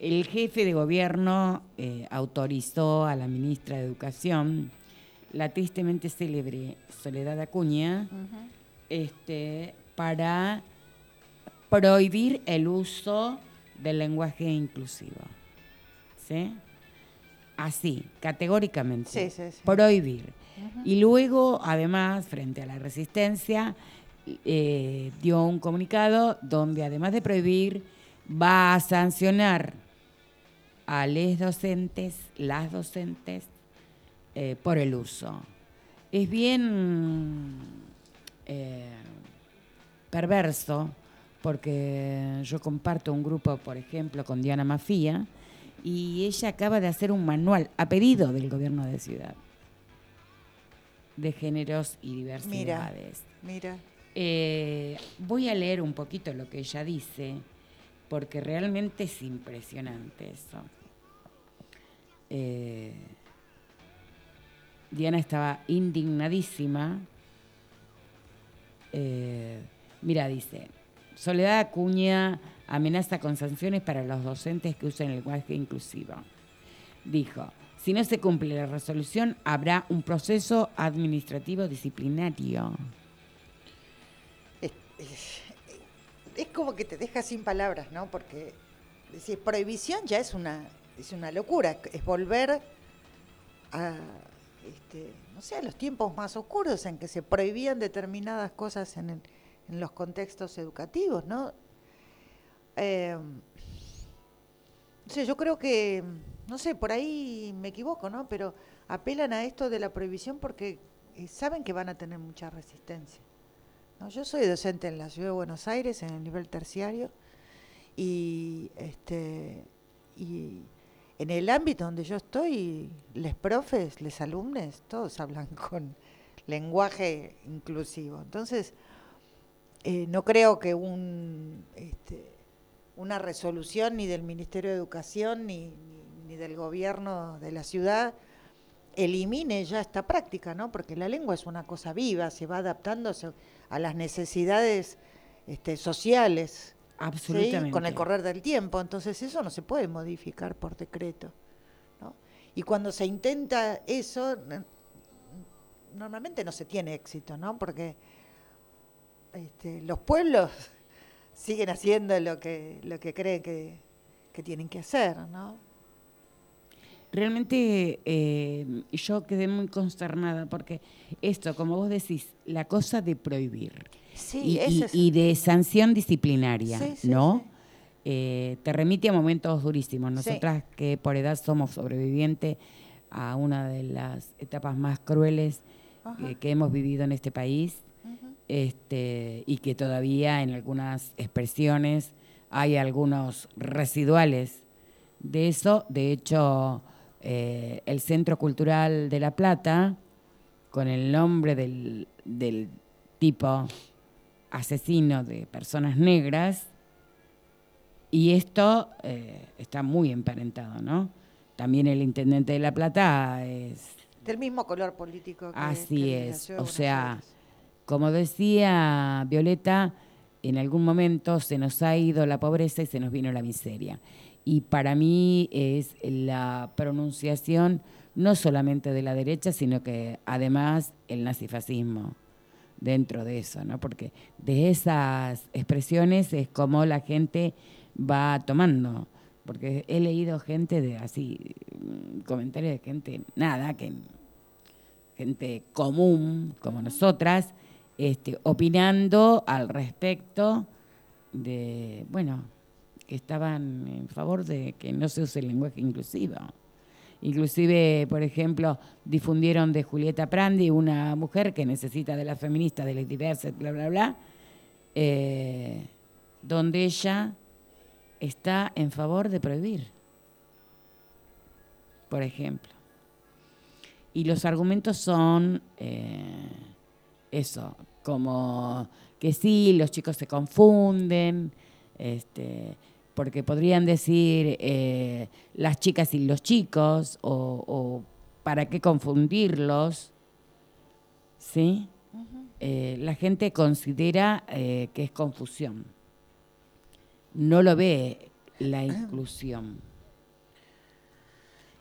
el jefe de gobierno eh, autorizó a la ministra de Educación, la tristemente célebre Soledad Acuña, este, para prohibir el uso del lenguaje inclusivo. ¿Sí? Así, categóricamente. Sí, sí, sí. Prohibir. Y luego, además, frente a la resistencia, eh, dio un comunicado donde, además de prohibir, va a sancionar a los docentes, las docentes, eh, por el uso. Es bien eh, perverso porque yo comparto un grupo, por ejemplo, con Diana Mafía, y ella acaba de hacer un manual a pedido del gobierno de ciudad de géneros y diversidades. Mira. Eh, voy a leer un poquito lo que ella dice, porque realmente es impresionante eso. Eh, Diana estaba indignadísima. Eh, mira, dice, Soledad Acuña amenaza con sanciones para los docentes que usen el lenguaje inclusivo. Dijo, si no se cumple la resolución, habrá un proceso administrativo disciplinario. Es, como que te deja sin palabras, ¿no? Porque decir prohibición ya es una, es una locura, es volver a, este, no sé, a los tiempos más oscuros en que se prohibían determinadas cosas en, el- en los contextos educativos, ¿no? Eh, no sé, yo creo que, no sé, por ahí me equivoco, ¿no? Pero apelan a esto de la prohibición porque eh, saben que van a tener mucha resistencia. ¿no? Yo soy docente en la ciudad de Buenos Aires, en el nivel terciario, y, este, y en el ámbito donde yo estoy, les profes, les alumnos, todos hablan <laughs> con lenguaje inclusivo. Entonces, eh, no creo que un, este, una resolución ni del Ministerio de Educación ni, ni- ni del gobierno de la ciudad elimine ya esta práctica, ¿no? Porque la lengua es una cosa viva, se va adaptándose a las necesidades este, sociales, ¿sí? Absolutamente. con el correr del tiempo. Entonces eso no se puede modificar por decreto. ¿no? Y cuando se intenta eso, normalmente no se tiene éxito, ¿no? Porque este, los pueblos siguen haciendo lo que, lo que creen que, que tienen que hacer, ¿no? Realmente eh, yo quedé muy consternada porque esto, como vos decís, la cosa de prohibir Sí, y, ese y- es- y de sanción disciplinaria, Sí, sí, ¿no? Eh, te remite a momentos durísimos. Nosotras que por edad somos sobrevivientes a una de las etapas más crueles eh, que hemos vivido en este país. Este, y que todavía en algunas expresiones hay algunos residuales de eso. De hecho, eh, el Centro Cultural de La Plata, con el nombre del, del tipo asesino de personas negras, y esto eh, está muy emparentado, ¿no? También el intendente de La Plata es Del mismo color político que Así que el de la es, o sea, Aires. Como decía Violeta, en algún momento se nos ha ido la pobreza y se nos vino la miseria. Y para mí es la pronunciación no solamente de la derecha, sino que además el nazifascismo dentro de eso, ¿no? Porque de esas expresiones es como la gente va tomando. Porque he leído gente de así, mm, comentarios de gente, nada, que gente común como nosotras, este, opinando al respecto de, bueno, que estaban en favor de que no se use el lenguaje inclusivo. Inclusive, por ejemplo, difundieron de Julieta Prandi, una mujer que necesita de la feminista, de las diversas, bla, bla, bla, eh, donde ella está en favor de prohibir, por ejemplo. Y los argumentos son eh, eso, como que sí, los chicos se confunden, este, porque podrían decir eh, las chicas y los chicos, o, o para qué confundirlos, ¿sí? Eh, la gente considera eh, que es confusión. No lo ve la inclusión.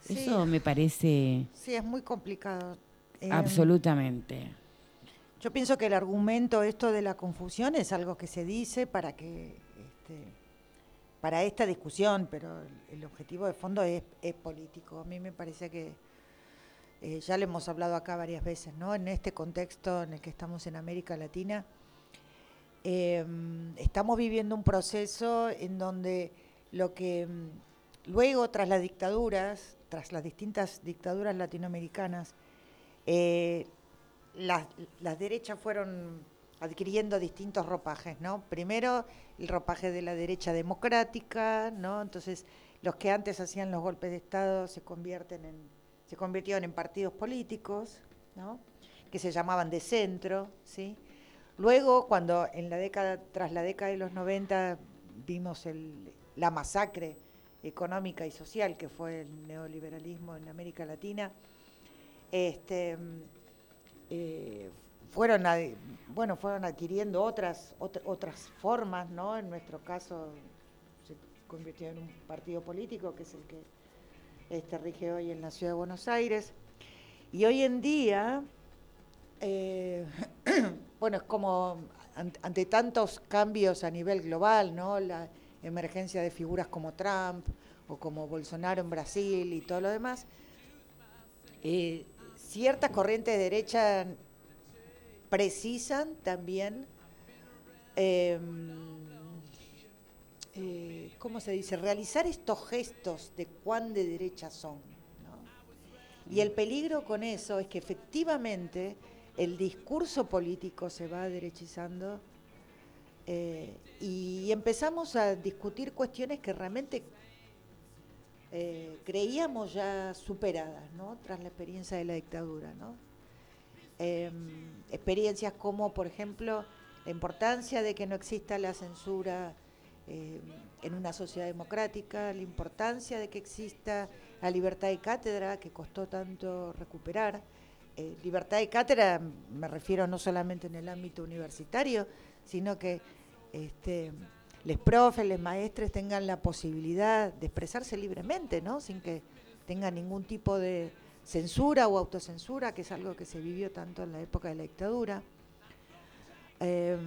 Sí. Eso me parece Sí, es muy complicado. Absolutamente. Yo pienso que el argumento esto de la confusión es algo que se dice para que este, para esta discusión, pero el, objetivo de fondo es, político. A mí me parece que eh, ya lo hemos hablado acá varias veces, ¿no? En este contexto en el que estamos en América Latina, eh, estamos viviendo un proceso en donde lo que mm, luego, tras las dictaduras, tras las distintas dictaduras latinoamericanas, eh, las, las derechas fueron adquiriendo distintos ropajes, ¿no? Primero el ropaje de la derecha democrática, ¿no? Entonces los que antes hacían los golpes de Estado se convierten en, se convirtieron en partidos políticos, ¿no? Que se llamaban de centro, ¿sí? Luego, cuando en la década, tras la década de los 90 vimos el, la masacre económica y social que fue el neoliberalismo en América Latina, este, eh, fueron, bueno, fueron adquiriendo otras, ot- otras formas, ¿no? En nuestro caso se convirtió en un partido político, que es el que este, rige hoy en la ciudad de Buenos Aires. Y hoy en día, eh, <clears throat> bueno, es como an- ante tantos cambios a nivel global, ¿no? La emergencia de figuras como Trump o como Bolsonaro en Brasil y todo lo demás, eh, ciertas corrientes de derecha precisan también, eh, eh, ¿cómo se dice?, realizar estos gestos de cuán de derecha son. Y el peligro con eso es que efectivamente el discurso político se va derechizando eh, y empezamos a discutir cuestiones que realmente eh, creíamos ya superadas, ¿no? Tras la experiencia de la dictadura, ¿no? Eh, experiencias como, por ejemplo, la importancia de que no exista la censura eh, en una sociedad democrática, la importancia de que exista la libertad de cátedra, que costó tanto recuperar. Eh, libertad de cátedra me refiero no solamente en el ámbito universitario, sino que este, les profes, les maestres tengan la posibilidad de expresarse libremente, ¿no? Sin que tengan ningún tipo de censura o autocensura, que es algo que se vivió tanto en la época de la dictadura. Eh,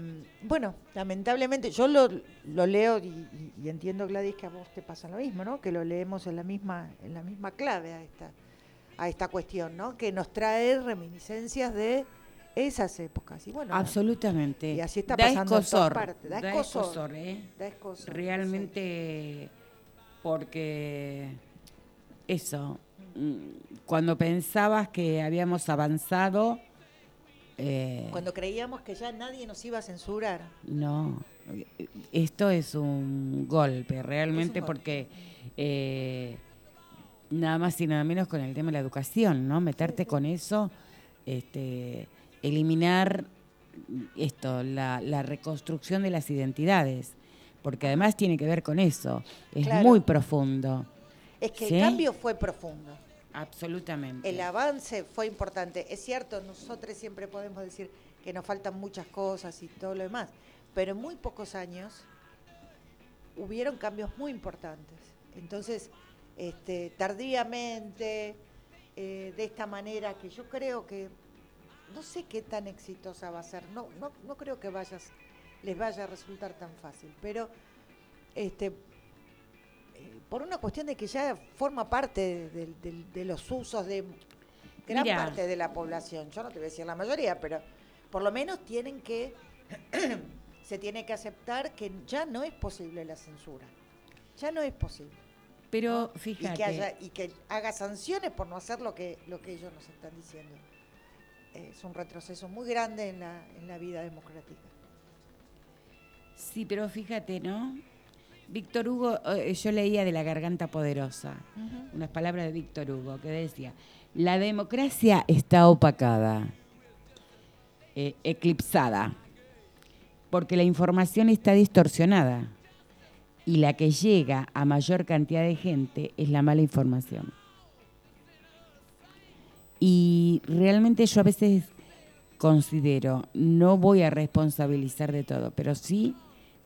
bueno, lamentablemente yo lo, lo leo y, y- y entiendo Gladys que a vos te pasa lo mismo, ¿no? Que lo leemos en la misma en la misma clave a esta a esta cuestión, ¿no? Que nos trae reminiscencias de esas épocas y bueno, Absolutamente. y así está da pasando en todas escosor, partes, da da escosor. escosor, ¿eh? da escosor, Realmente, porque eso, mm, cuando pensabas que habíamos avanzado, eh. Cuando creíamos que ya nadie nos iba a censurar. no, esto es un golpe, realmente, golpe. porque eh, nada más y nada menos con el tema de la educación, ¿no? Meterte con eso, este, eliminar esto, la, la reconstrucción de las identidades, porque además tiene que ver con eso, es Claro. muy profundo, Es que ¿Sí? el cambio fue profundo. absolutamente. El avance fue importante. Es cierto, nosotros siempre podemos decir que nos faltan muchas cosas y todo lo demás, pero en muy pocos años hubieron cambios muy importantes. Entonces, este, tardíamente, eh, de esta manera, que yo creo que no sé qué tan exitosa va a ser, no, no, no creo que vayas, les vaya a resultar tan fácil, pero este, eh, por una cuestión de que ya forma parte de, de- de los usos de gran parte de la población. Yo no te voy a decir la mayoría, pero por lo menos tienen que, <clears throat> se tiene que aceptar que ya no es posible la censura. Ya no es posible. Pero ¿no? fíjate, Y que, haya- y que haga sanciones por no hacer lo que, lo que ellos nos están diciendo. Es un retroceso muy grande en la, en la vida democrática. sí, pero fíjate, ¿no? Víctor Hugo, eh, yo leía de la garganta poderosa, unas palabras de Víctor Hugo que decía, la democracia está opacada, eh, eclipsada, porque la información está distorsionada. y la que llega a mayor cantidad de gente es la mala información. Y realmente yo a veces considero, no voy a responsabilizar de todo, pero sí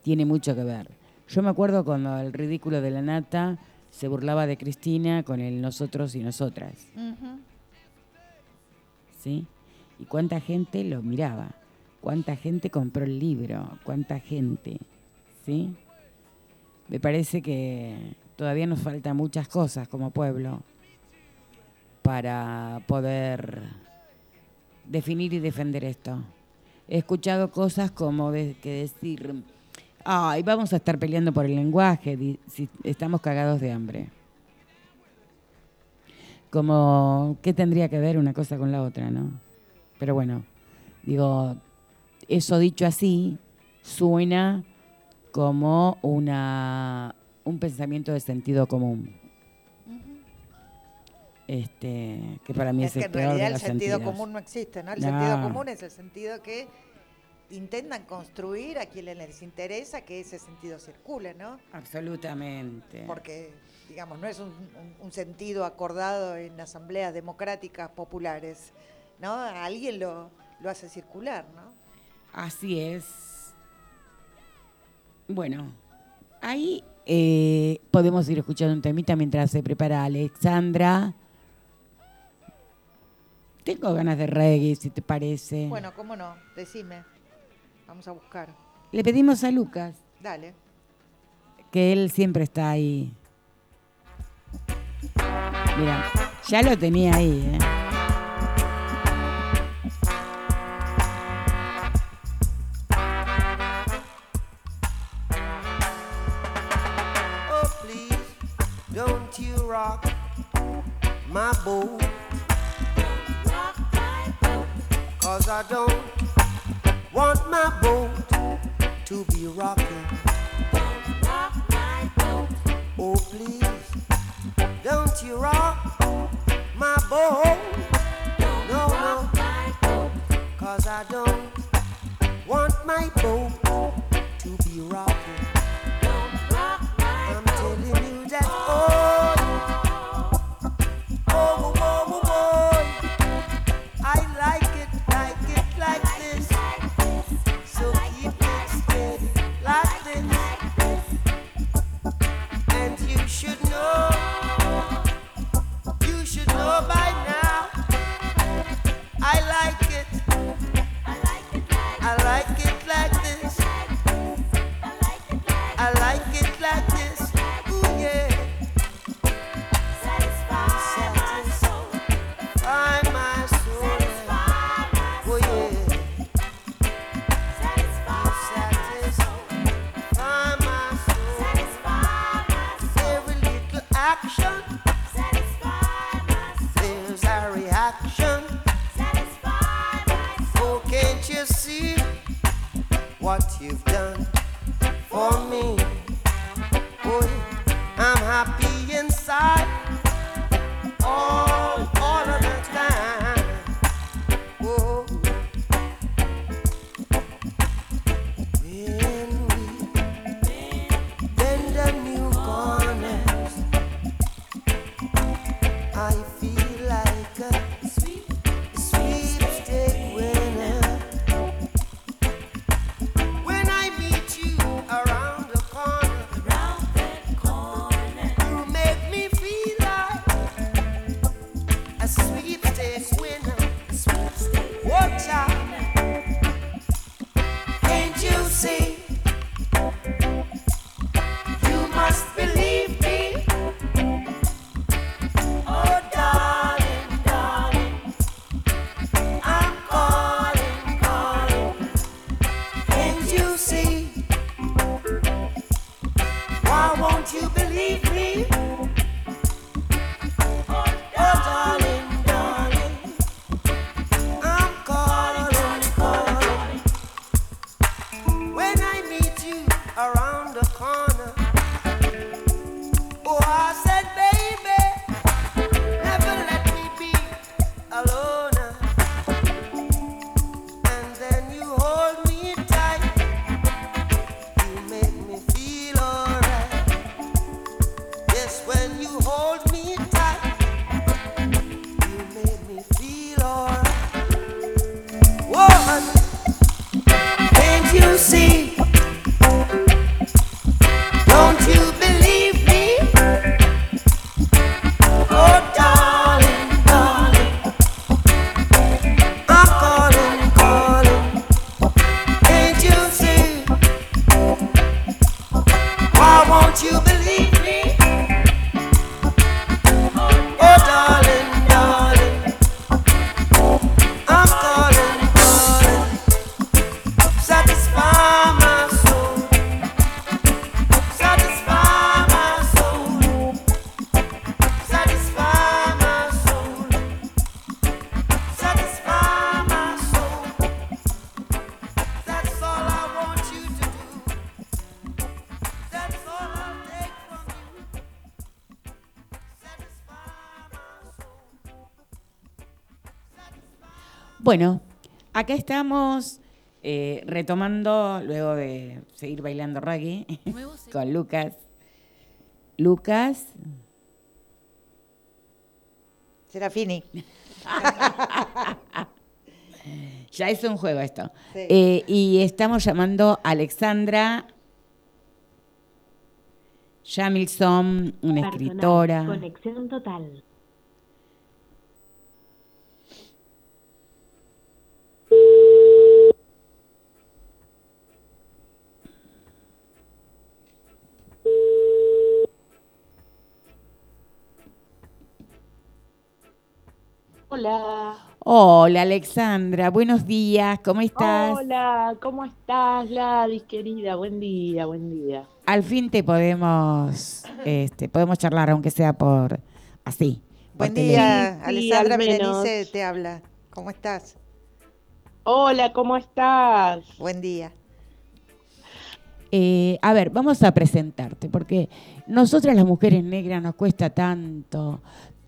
tiene mucho que ver. Yo me acuerdo cuando el ridículo de la nata se burlaba de Cristina con el nosotros y nosotras. ¿Sí? Y cuánta gente lo miraba, cuánta gente compró el libro, cuánta gente. ¿Sí? Me parece que todavía nos faltan muchas cosas como pueblo para poder definir y defender esto. He escuchado cosas como de, que decir, ay, vamos a estar peleando por el lenguaje si estamos cagados de hambre. Como, ¿qué tendría que ver una cosa con la otra, no? Pero bueno, digo, eso dicho así, suena como una, un pensamiento de sentido común. Este, que para mí es, Es que el en peor de realidad el sentido común no existe, ¿no? El No. sentido común es el sentido que intentan construir a quienes les interesa que ese sentido circule, ¿no? Absolutamente. Porque, digamos, no es un, un- un sentido acordado en asambleas democráticas populares, ¿no? Alguien lo, lo hace circular, ¿no? Así es. Bueno, ahí eh, podemos ir escuchando un temita mientras se prepara Alexandra. Tengo ganas de reggae, si te parece. Bueno, ¿cómo no? Decime. Vamos a buscar. Le pedimos a Lucas, Dale. que él siempre está ahí. Mira, ya lo tenía ahí, ¿eh? Oh, please, don't you rock my boat. Cause I don't want my boat to be rocking. Oh, please, don't you rock my boat. No, no. Cause I don't want my boat to be rocking. Bueno, acá estamos eh, retomando, luego de seguir bailando reggae, <laughs> con Lucas. Lucas, Serafini. <laughs> ya es un juego esto. Sí. Eh, y estamos llamando a Alexandra Jamilson, una escritora. Conexión total. Hola. Hola Alexandra, buenos días, ¿cómo estás? Hola, ¿cómo estás, Gladys, querida? Buen día, buen día. Al fin te podemos, este, podemos charlar, aunque sea por así. Buen día, Sí, Alessandra al menos. Berenice te habla. ¿Cómo estás? Hola, ¿cómo estás? Buen día. Eh, a ver, vamos a presentarte, porque nosotras las mujeres negras nos cuesta tanto,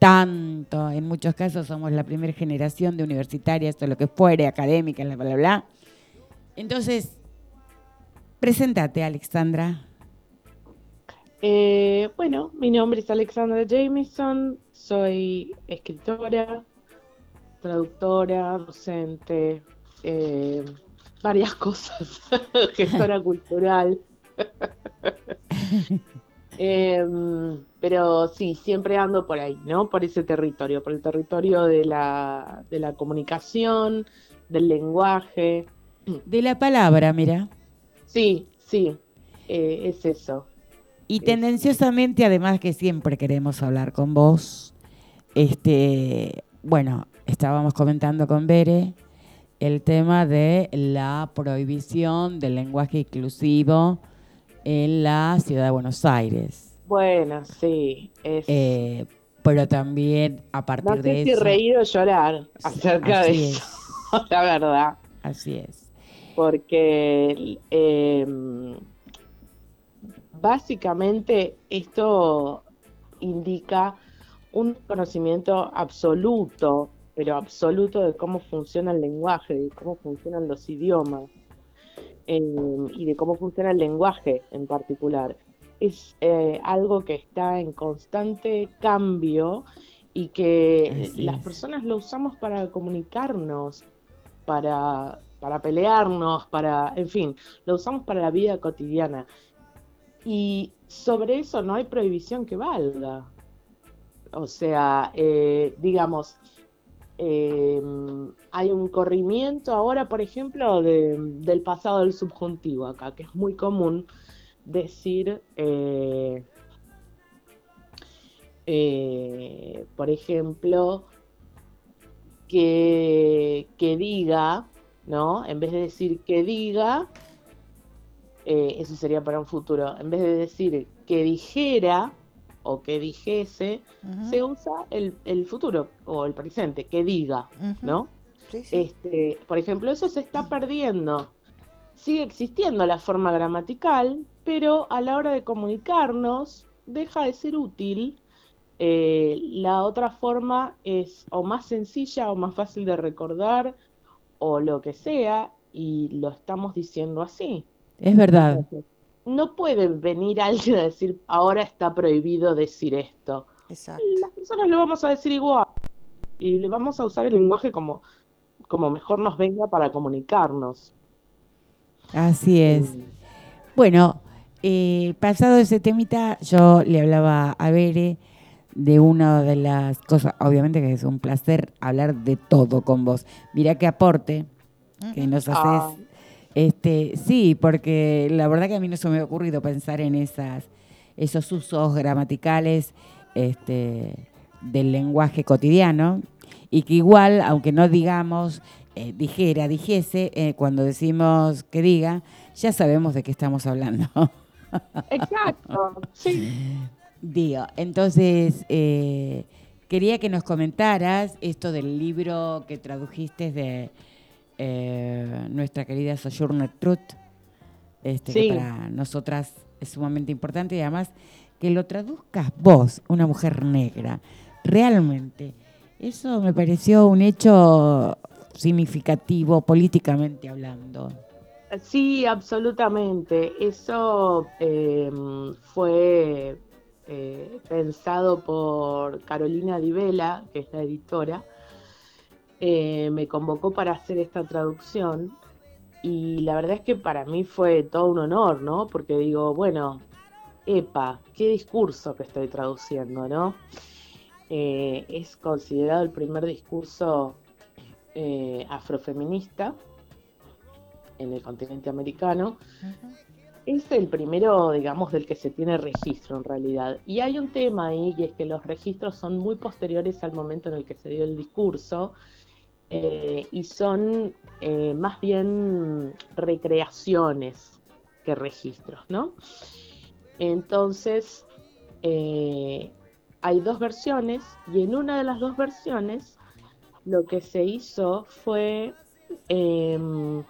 tanto, en muchos casos somos la primera generación de universitarias o lo que fuere, académicas, bla, bla, bla. Entonces, preséntate, Alexandra. Eh, bueno, mi nombre es Alexandra Jameson, soy escritora, traductora, docente, eh, varias <laughs> cosas, gestora cultural. <laughs> Em, pero sí, siempre ando por ahí, ¿no? Por ese territorio, por el territorio de la, de la comunicación, del lenguaje. De la palabra, mira. Sí, sí, eh, es eso. Y tendenciosamente, además que siempre queremos hablar con vos, este, bueno, estábamos comentando con Bere el tema de la prohibición del lenguaje inclusivo en la ciudad de Buenos Aires. Bueno, sí, es... Eh, pero también a partir no de sé si eso. reír o llorar acerca así de es, eso, <laughs> la verdad. así es. porque eh, básicamente esto indica un conocimiento absoluto, pero absoluto de cómo funciona el lenguaje, de cómo funcionan los idiomas eh, y de cómo funciona el lenguaje en particular. Es eh, algo que está en constante cambio y que Así las es. personas lo usamos para comunicarnos, para, para pelearnos, para, en fin, lo usamos para la vida cotidiana. Y sobre eso no hay prohibición que valga. O sea, eh, digamos, eh, hay un corrimiento ahora, por ejemplo, de- del pasado del subjuntivo acá, que es muy común decir, eh, eh, por ejemplo, que, que diga, ¿no? En vez de decir que diga, eh, eso sería para un futuro, en vez de decir que dijera o que dijese, se usa el, el futuro o el presente, que diga. ¿no? Sí, sí. Este, por ejemplo, eso se está perdiendo. Sigue existiendo la forma gramatical, pero a la hora de comunicarnos deja de ser útil. Eh, la otra forma es o más sencilla o más fácil de recordar o lo que sea, y lo estamos diciendo así. Es verdad. Entonces, no puede venir alguien a decir, ahora está prohibido decir esto. Exacto. Las personas lo vamos a decir igual y le vamos a usar el lenguaje como, como mejor nos venga para comunicarnos. Así es. Bueno, eh, pasado ese temita, yo le hablaba a Bere de una de las cosas, obviamente que es un placer hablar de todo con vos. Mirá qué aporte que nos haces. Este, sí, porque la verdad que a mí no se me ha ocurrido pensar en esas, esos usos gramaticales este, del lenguaje cotidiano y que igual, aunque no digamos eh, dijera, dijese, eh, cuando decimos que diga, ya sabemos de qué estamos hablando. <laughs> Exacto, sí. Digo, entonces eh, quería que nos comentaras esto del libro que tradujiste de nuestra querida Sojourner Truth, este, Sí. que para nosotras es sumamente importante y además que lo traduzcas vos, una mujer negra, realmente. Eso me pareció un hecho significativo políticamente hablando. Sí, absolutamente. Eso eh, fue eh, pensado por Carolina Di Vela, que es la editora. Eh, me convocó para hacer esta traducción y la verdad es que para mí fue todo un honor, ¿no? Porque digo, bueno, epa, qué discurso que estoy traduciendo, ¿no? Eh, es considerado el primer discurso eh, afrofeminista en el continente americano. Es el primero, digamos, del que se tiene registro en realidad. Y hay un tema ahí, y es que los registros son muy posteriores al momento en el que se dio el discurso, eh, y son eh, más bien recreaciones que registros, ¿no? Entonces, eh, hay dos versiones, y en una de las dos versiones lo que se hizo fue em,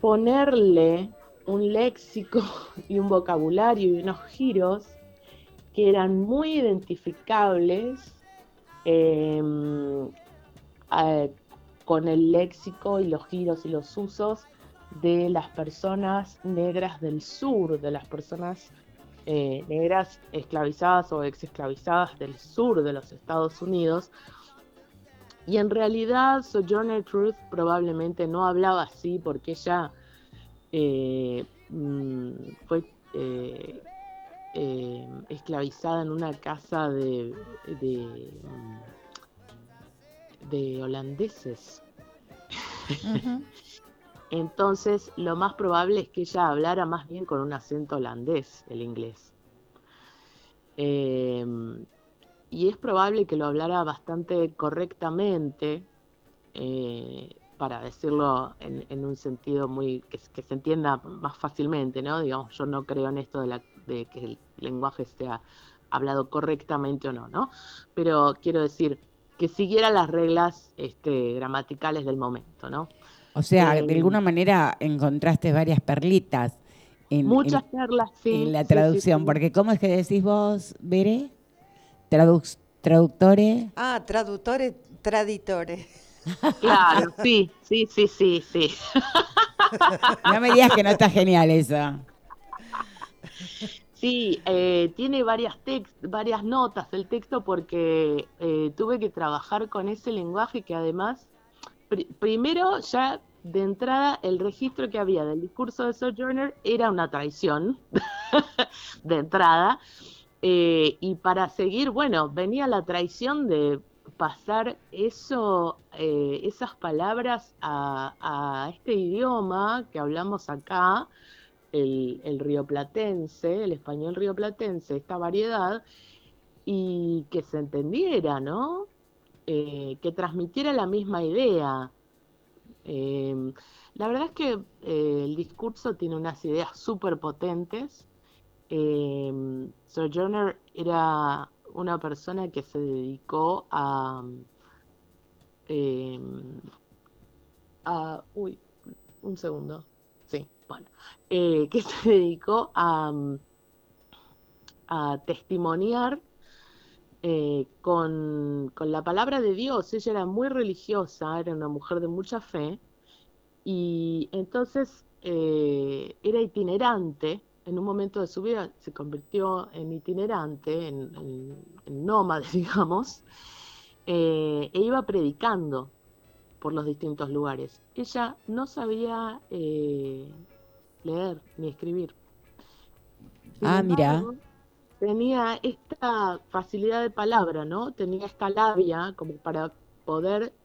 ponerle un léxico <laughs> y un vocabulario y unos giros que eran muy identificables em, con el léxico y los giros y los usos de las personas negras del sur, de las personas eh, negras esclavizadas o exesclavizadas del sur de los Estados Unidos. Y en realidad Sojourner Truth probablemente no hablaba así porque ella eh, mm, fue eh, eh, esclavizada en una casa de, de, mm, de holandeses. <laughs> Entonces, lo más probable es que ella hablara más bien con un acento holandés, el inglés. Em, y es probable que lo hablara bastante correctamente, eh, para decirlo en, en un sentido muy que, que se entienda más fácilmente, ¿no? Digamos, yo no creo en esto de, la, de que el lenguaje sea hablado correctamente o no, ¿no? Pero quiero decir que siguiera las reglas este, gramaticales del momento, ¿no? O sea, Eh, de alguna manera encontraste varias perlitas en, Muchas en- perlas, sí. en la sí, sí, traducción, sí. porque ¿cómo es que decís vos, Bere? Traduc traductore. Ah, traductores, traditores. Claro, sí, sí, sí, sí, sí. No me digas que no está genial eso. Sí, eh, tiene varias, tex- varias notas el texto porque eh, tuve que trabajar con ese lenguaje que además, pri- primero ya de entrada el registro que había del discurso de Sojourner era una traición <laughs> de entrada. Eh, y para seguir, bueno, venía la traición de pasar eso, eh, esas palabras a, este idioma que hablamos acá, el, el rioplatense, el español rioplatense, esta variedad, y que se entendiera, ¿no? Eh, que transmitiera la misma idea. Eh, la verdad es que eh, el discurso tiene unas ideas súper potentes. Eh, Sojourner era una persona que se dedicó a, a uy, un segundo. Sí, bueno, eh, que se dedicó a, testimoniar eh, con, con la palabra de Dios. Ella era muy religiosa, era una mujer de mucha fe, y entonces eh, era itinerante. En un momento de su vida se convirtió en itinerante, en, en- en nómade, <laughs> digamos, eh, e iba predicando por los distintos lugares. Ella no sabía eh, leer ni escribir. Sin Ah, mira. Tenía esta facilidad de palabra, ¿no? Tenía esta labia como para poder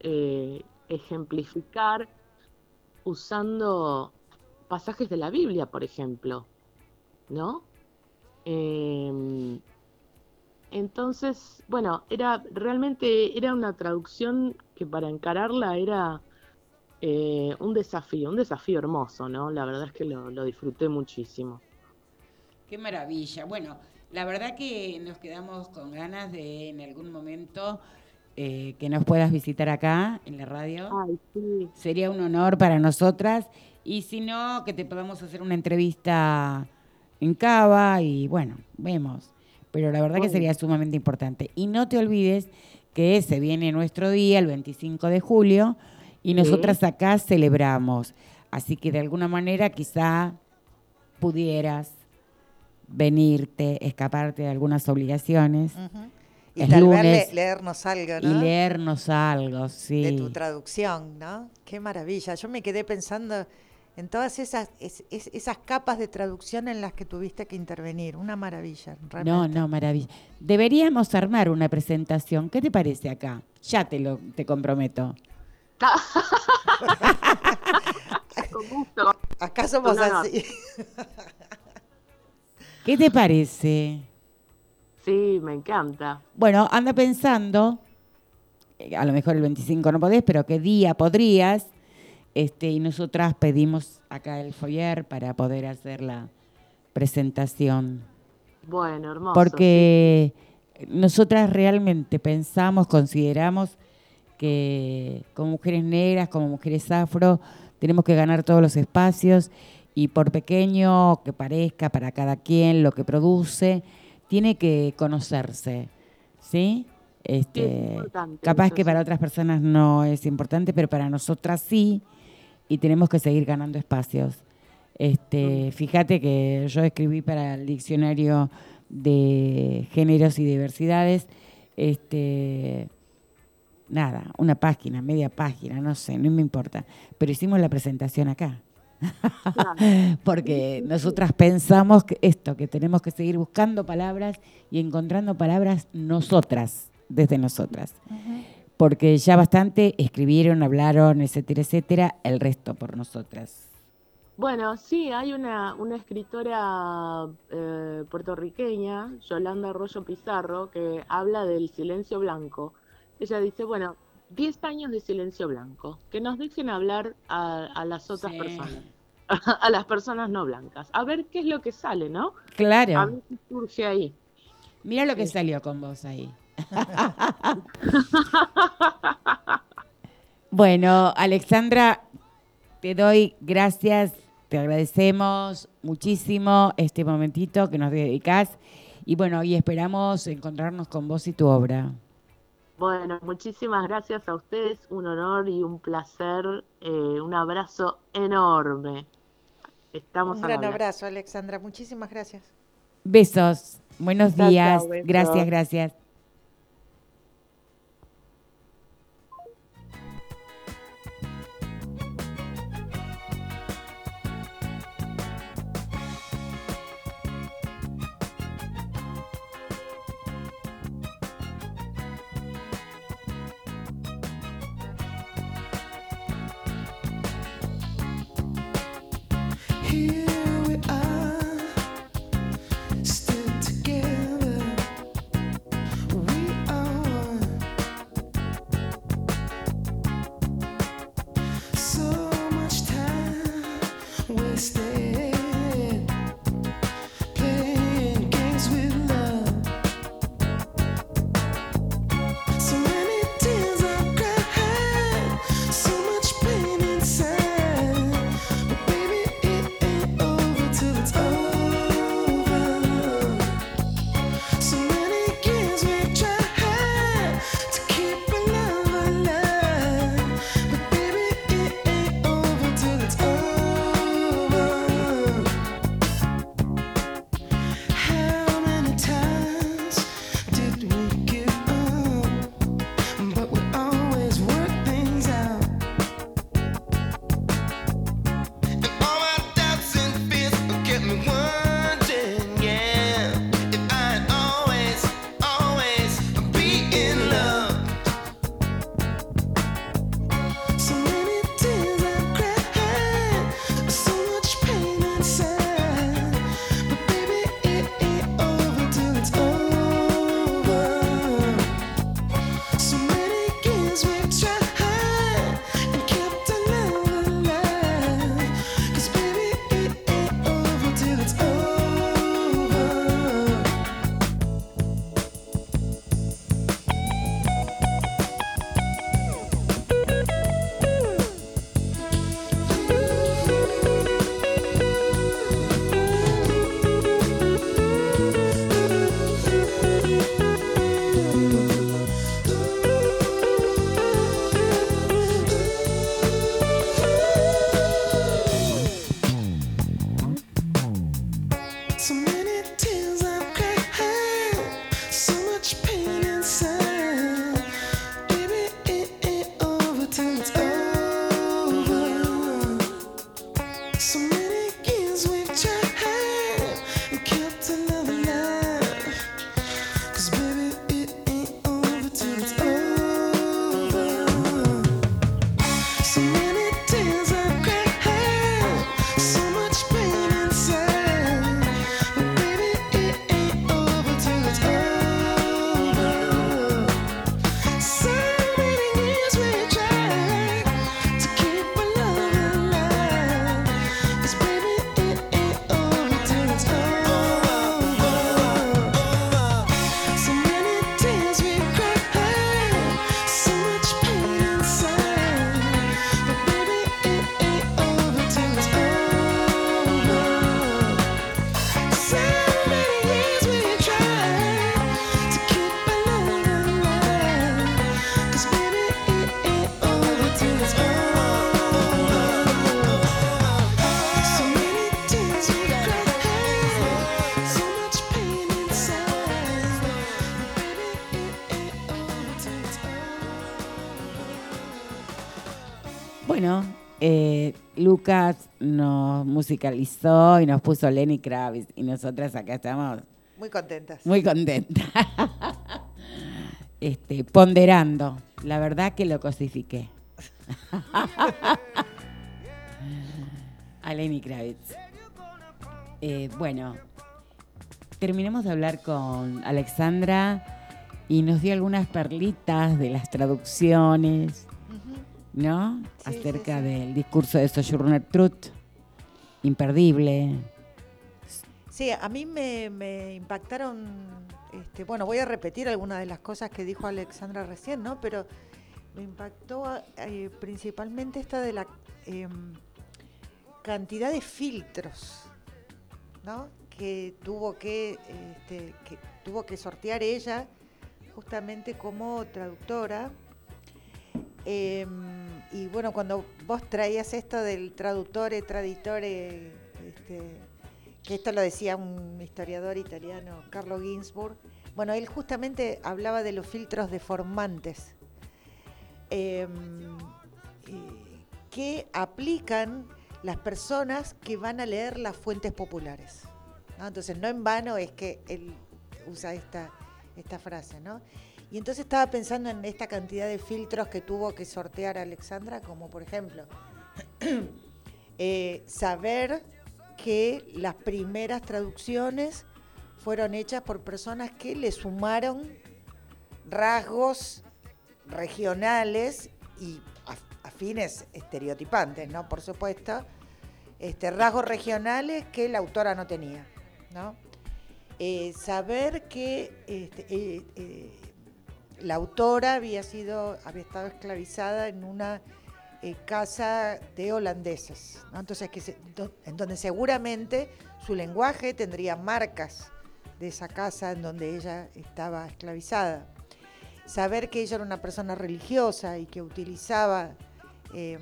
eh, ejemplificar usando pasajes de la Biblia, por ejemplo, ¿no? Em, entonces, bueno, era realmente era una traducción que para encararla era eh, un desafío, un desafío hermoso, ¿no? La verdad es que lo, lo disfruté muchísimo. Qué maravilla. Bueno, la verdad que nos quedamos con ganas de en algún momento eh, que nos puedas visitar acá en la radio. Ay, sí. Sería un honor para nosotras. Y si no, que te podamos hacer una entrevista en Cava y bueno, vemos. Pero la verdad que sería sumamente importante. Y no te olvides que se viene nuestro día, el 25 de julio, y nosotras acá celebramos. Así que de alguna manera quizá pudieras venirte, escaparte de algunas obligaciones. Y tal lunes vez le- leernos algo, ¿no? Y leernos algo, sí. de tu traducción, ¿no? Qué maravilla. Yo me quedé pensando en todas esas, es- es- esas capas de traducción en las que tuviste que intervenir. Una maravilla, No, realmente. no, maravilla. Deberíamos armar una presentación. ¿Qué te parece acá? Ya te lo te comprometo. <laughs> Con gusto. Acá somos No, no. así. <laughs> ¿Qué te parece? Sí, me encanta. Bueno, anda pensando, eh, a lo mejor el 25 no podés, pero qué día podrías, este, y nosotras pedimos acá el foyer para poder hacer la presentación. Bueno, hermoso. Porque nosotras realmente pensamos, consideramos que como mujeres negras, como mujeres afro, tenemos que ganar todos los espacios y por pequeño que parezca para cada quien lo que produce, tiene que conocerse, ¿sí? Este, importante capaz eso, que para otras personas no es importante, pero para nosotras sí, y tenemos que seguir ganando espacios. Este, fíjate que yo escribí para el diccionario de géneros y diversidades, este, nada, una página, media página, no sé, no me importa, pero hicimos la presentación acá. <laughs> Porque nosotras pensamos que esto, que tenemos que seguir buscando palabras y encontrando palabras nosotras, desde nosotras. Porque ya bastante escribieron, hablaron, etcétera, etcétera, el resto por nosotras. Bueno, sí, hay una, una escritora eh, puertorriqueña, Yolanda Arroyo Pizarro, que habla del silencio blanco. Ella dice, bueno, 10 años de silencio blanco, que nos dejen hablar a, a las otras Sí. personas, <laughs> a las personas no blancas, a ver qué es lo que sale, ¿no? A Claro. ver qué surge ahí. Mira lo que salió con vos ahí. <laughs> bueno, Alexandra, te doy gracias, te agradecemos muchísimo este momentito que nos dedicas y bueno, y esperamos encontrarnos con vos y tu obra. Bueno, muchísimas gracias a ustedes, un honor y un placer, eh, un abrazo enorme. Estamos Un gran abrazo, Alexandra. Muchísimas gracias. Besos, buenos días, besos. gracias, gracias. Lucas nos musicalizó y nos puso Lenny Kravitz y nosotras acá estamos Muy contentas. muy contentas. este, ponderando. La verdad que lo cosifiqué. A Lenny Kravitz. Eh, bueno, terminamos de hablar con Alexandra y nos dio algunas perlitas de las traducciones, ¿no? Sí, Acerca sí. del discurso de Sojourner Truth, imperdible. Sí, a mí me, me impactaron, este, bueno, voy a repetir algunas de las cosas que dijo Alexandra recién, ¿no? Pero me impactó eh, principalmente esta de la em, cantidad de filtros, ¿no? Que tuvo que, este, que tuvo que sortear ella justamente como traductora. Em, y bueno, cuando vos traías esto del traductore, traditore, este, que esto lo decía un historiador italiano, Carlo Ginzburg, bueno, él justamente hablaba de los filtros deformantes em, que aplican las personas que van a leer las fuentes populares. Entonces, no en vano es que él usa esta, esta frase, ¿no? Y entonces estaba pensando en esta cantidad de filtros que tuvo que sortear Alexandra, como por ejemplo, <clears throat> eh, saber que las primeras traducciones fueron hechas por personas que le sumaron rasgos regionales y af- afines estereotipantes, ¿no? Por supuesto, este, rasgos regionales que la autora no tenía, ¿no? Eh, saber que este, eh, la autora había sido, había estado esclavizada en una eh, casa de holandeses, entonces en donde seguramente su lenguaje tendría marcas de esa casa en donde ella estaba esclavizada. Saber que ella era una persona religiosa y que utilizaba eh,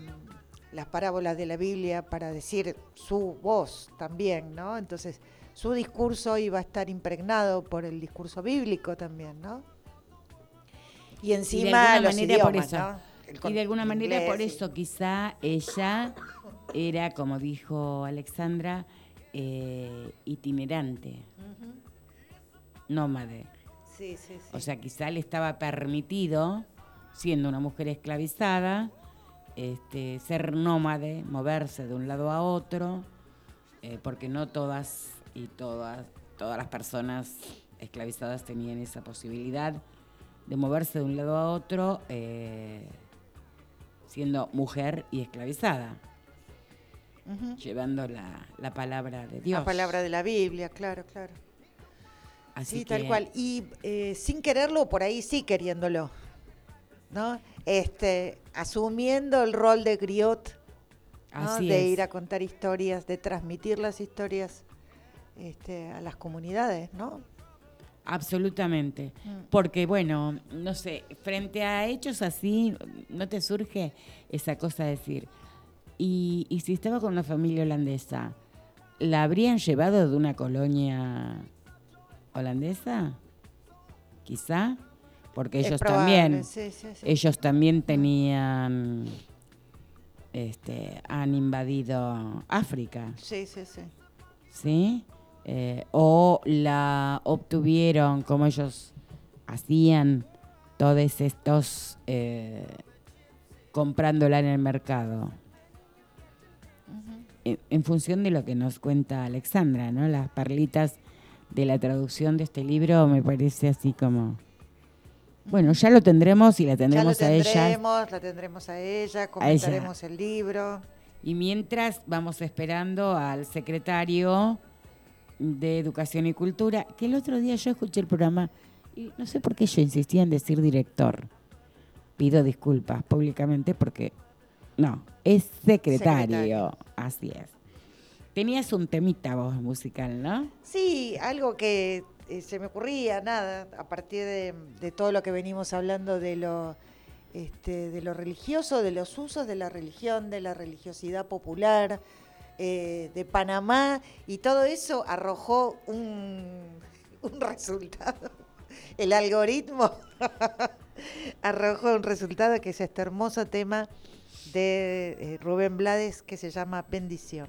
las parábolas de la Biblia para decir su voz también, ¿no? Entonces, su discurso iba a estar impregnado por el discurso bíblico también, ¿no? Y encima alguna los manera por idiomas, eso. ¿no? Y de alguna manera inglés por y- eso quizá ella era, como dijo Alexandra, eh, itinerante, nómade. Sí, sí, sí. O sea, quizá le estaba permitido, siendo una mujer esclavizada, este, ser nómade, moverse de un lado a otro, eh, porque no todas y todas, todas las personas esclavizadas tenían esa posibilidad de moverse de un lado a otro, eh, siendo mujer y esclavizada, llevando la, la palabra de Dios. La palabra de la Biblia, claro, claro. Así sí, tal cual. Y eh, sin quererlo, por ahí sí queriéndolo. ¿No? Este, asumiendo el rol de griot, ¿no? Así de ir a contar historias, de transmitir las historias este, a las comunidades, ¿no? Absolutamente. Mm. Porque, bueno, no sé, frente a hechos así, ¿no te surge esa cosa de decir, y, y si estaba con una familia holandesa, ¿la habrían llevado de una colonia holandesa? quizá, porque Es ellos probable, también, sí, sí, sí. ellos también tenían, este, han invadido África, Sí, sí, sí. ¿sí? Eh, o la obtuvieron como ellos hacían todos estos eh, comprándola en el mercado. En, en función de lo que nos cuenta Alexandra, ¿no? Las perlitas de la traducción de este libro me parece así como... Bueno, ya lo tendremos y la Ya lo tendremos a ella. tendremos, la tendremos a ella, comentaremos el libro. Y mientras vamos esperando al secretario de Educación y Cultura, que el otro día yo escuché el programa y no sé por qué yo insistía en decir director. Pido disculpas públicamente porque no, es secretario. Secretario. Así es. Tenías un temita vos musical, ¿no? Sí, algo que eh, se me ocurría, nada, a partir de, de todo lo que venimos hablando de lo, este, de lo religioso, de los usos de la religión, de la religiosidad popular, eh, de Panamá, y todo eso arrojó un, <laughs> un resultado. El algoritmo <laughs> arrojó un resultado que es este hermoso tema de eh, Rubén Blades que se llama Bendición.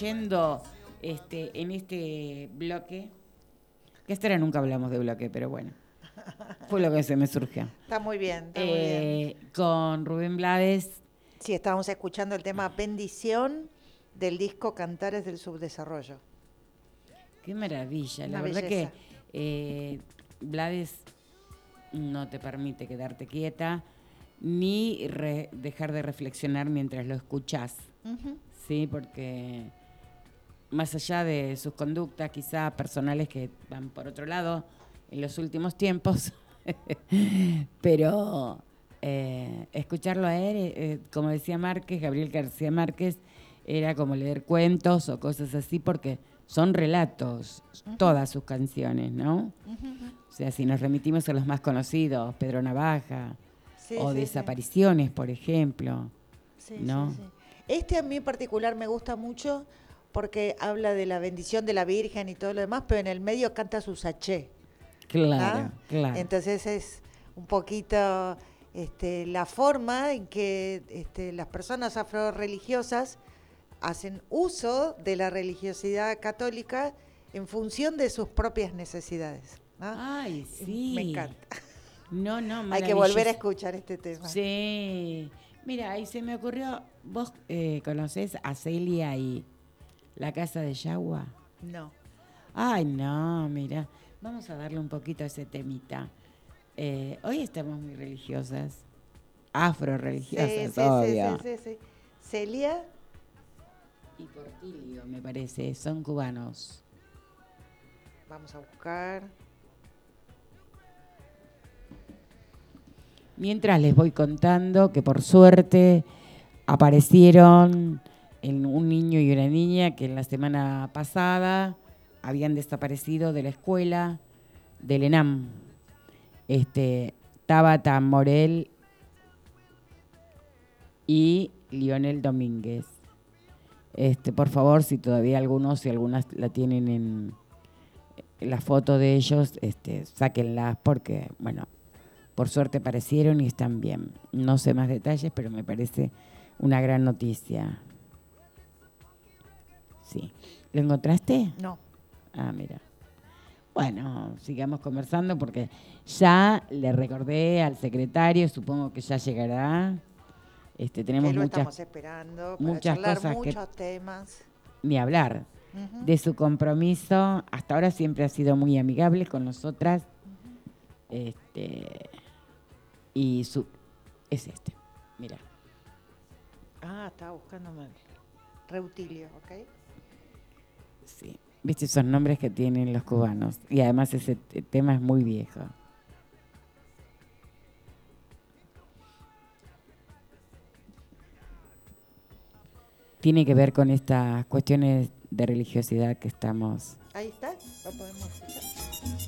Yendo este, en este bloque, que esta era nunca hablamos de bloque, pero bueno, fue lo que se me surgió. Está muy bien, está muy bien. Eh, con Rubén Blades, Sí, estábamos escuchando el tema Bendición del disco Cantares del Subdesarrollo. Qué maravilla. La Una verdad belleza. que eh, Blades no te permite quedarte quieta ni re- dejar de reflexionar mientras lo escuchás. Sí, porque más allá de sus conductas quizá personales que van por otro lado en los últimos tiempos, <laughs> pero eh, escucharlo a él, eh, eh, como decía Márquez, Gabriel García Márquez, era como leer cuentos o cosas así porque son relatos, todas sus canciones, ¿no? O sea, si nos remitimos a los más conocidos, Pedro Navaja, Sí, o sí, sí. Desapariciones, por ejemplo. ¿no? Este a mí en particular me gusta mucho porque habla de la bendición de la Virgen y todo lo demás, pero en el medio canta su saché. Claro, ¿ah? claro. Entonces es un poquito este, la forma en que este, las personas afroreligiosas hacen uso de la religiosidad católica en función de sus propias necesidades. ¿no? Ay, sí. Me encanta. No, no, <laughs> Hay que volver a escuchar este tema. Sí. Mira, ahí se me ocurrió, vos eh, conocés a Celia y la casa de Yagua. No. Ay, no, mira, vamos a darle un poquito a ese temita. Eh, hoy estamos muy religiosas, afro-religiosas, Sí, sí, sí, obvio. sí, sí, sí. Celia, Y Portilio, me parece, son cubanos. vamos a buscar. Mientras les voy contando que por suerte aparecieron en un niño y una niña que en la semana pasada habían desaparecido de la escuela del ENAM. Este, Tabata Morel y Lionel Domínguez. Este, por favor, si todavía algunos, si algunas la tienen en, la foto de ellos, este, porque, bueno, por suerte aparecieron y están bien. No sé más detalles, pero me parece una gran noticia. Sí. ¿Lo encontraste? No. Ah, mira. Bueno, sigamos conversando porque ya le recordé al secretario, supongo que ya llegará. Este, tenemos que lo muchas, estamos esperando para muchas charlar cosas que- muchos temas. ni hablar de su compromiso. Hasta ahora siempre ha sido muy amigable con nosotras. Este, y su es este. Mira. Ah, estaba buscando mal. Reutilio, ¿ok? Sí. ¿Viste esos nombres que tienen los cubanos? Y además ese te- tema es muy viejo. Tiene que ver con estas cuestiones de religiosidad que estamos Ahí está, lo podemos escuchar.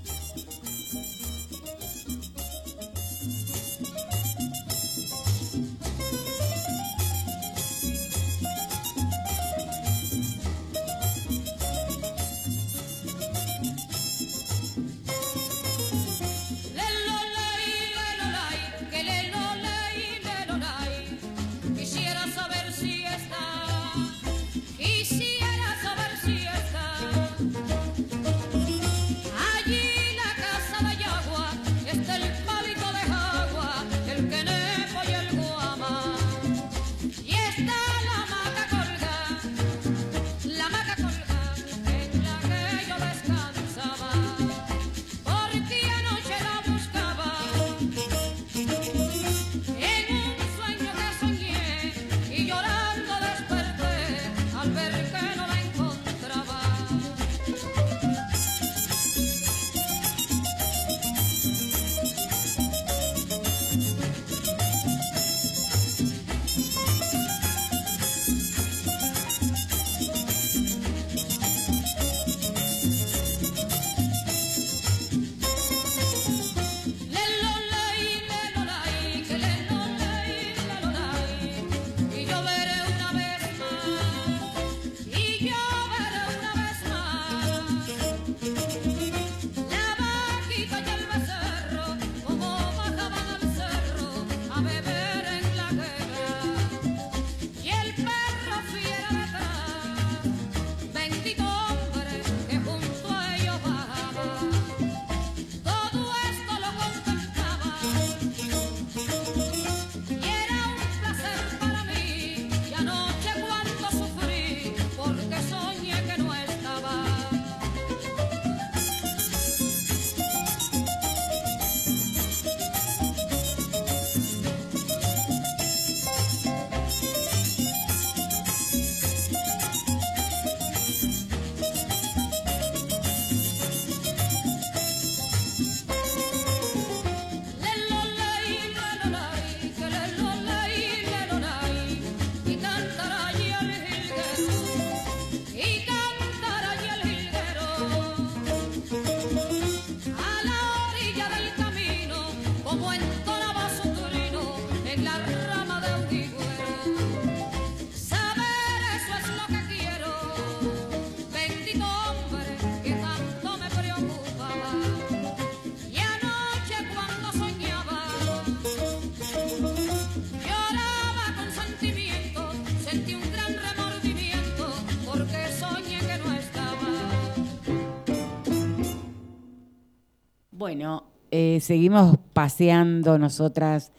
Seguimos paseando nosotras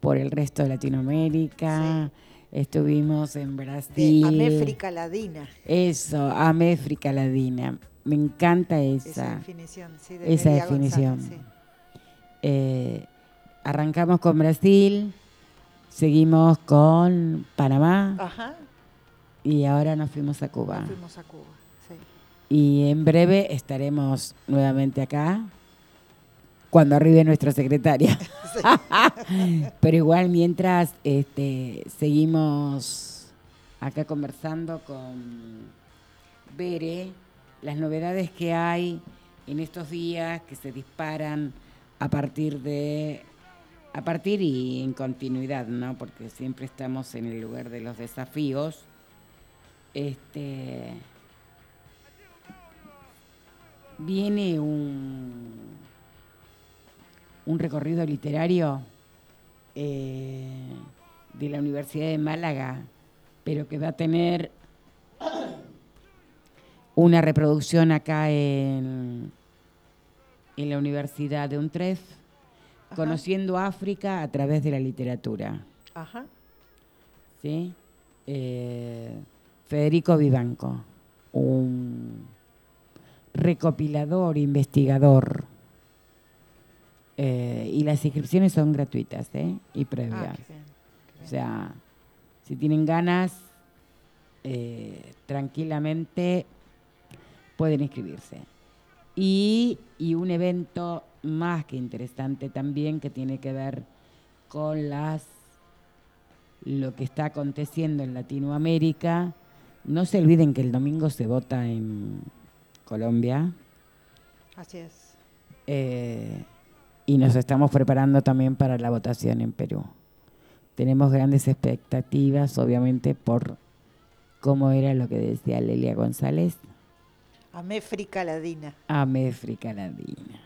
por el resto de Latinoamérica. Estuvimos en De Brasil. Améfrica Ladina. Eso, Améfrica Ladina. Me encanta Esa esa, definición, sí, de esa definición. González, Eh, arrancamos con Brasil, seguimos con Panamá. Ajá, y ahora nos fuimos a Cuba. nos fuimos a Cuba. Sí. Y en breve estaremos nuevamente acá cuando arribe nuestra secretaria. <laughs> Pero igual mientras este, seguimos acá conversando con Bere, las novedades que hay en estos días que se disparan a partir de a partir y en continuidad, ¿no? Porque siempre estamos en el lugar de los desafíos. Este viene un, un recorrido literario eh, de la Universidad de Málaga, pero que va a tener una reproducción acá en, en la Universidad de Ajá. conociendo África a través de la literatura. Ajá. ¿sí? Eh, Federico Vivanco, un recopilador, investigador. Eh, y las inscripciones son gratuitas ¿eh? y previas. Ah, qué bien, qué bien. O sea, si tienen ganas, eh, tranquilamente pueden inscribirse. Y, y un evento más que interesante también que tiene que ver con las lo que está aconteciendo en Latinoamérica. No se olviden que el domingo se vota en Colombia Así es. eh, y nos estamos preparando también para la votación en Perú. Tenemos grandes expectativas, obviamente, por cómo era lo que decía Lelia González, Améfrica Ladina. Améfrica Latina.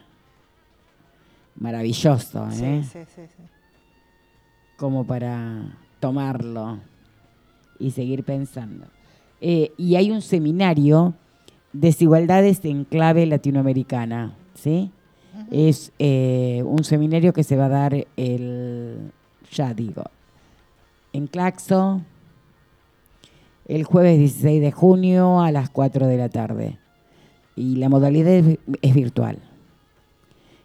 Maravilloso, Sí, ¿eh? sí, sí, sí. como para tomarlo y seguir pensando. Eh, y hay un seminario, Desigualdades en clave latinoamericana, ¿sí? Es eh, un seminario que se va a dar el, ya digo, en Claxo, el jueves 16 de junio a las 4 de la tarde. Y la modalidad es, es virtual.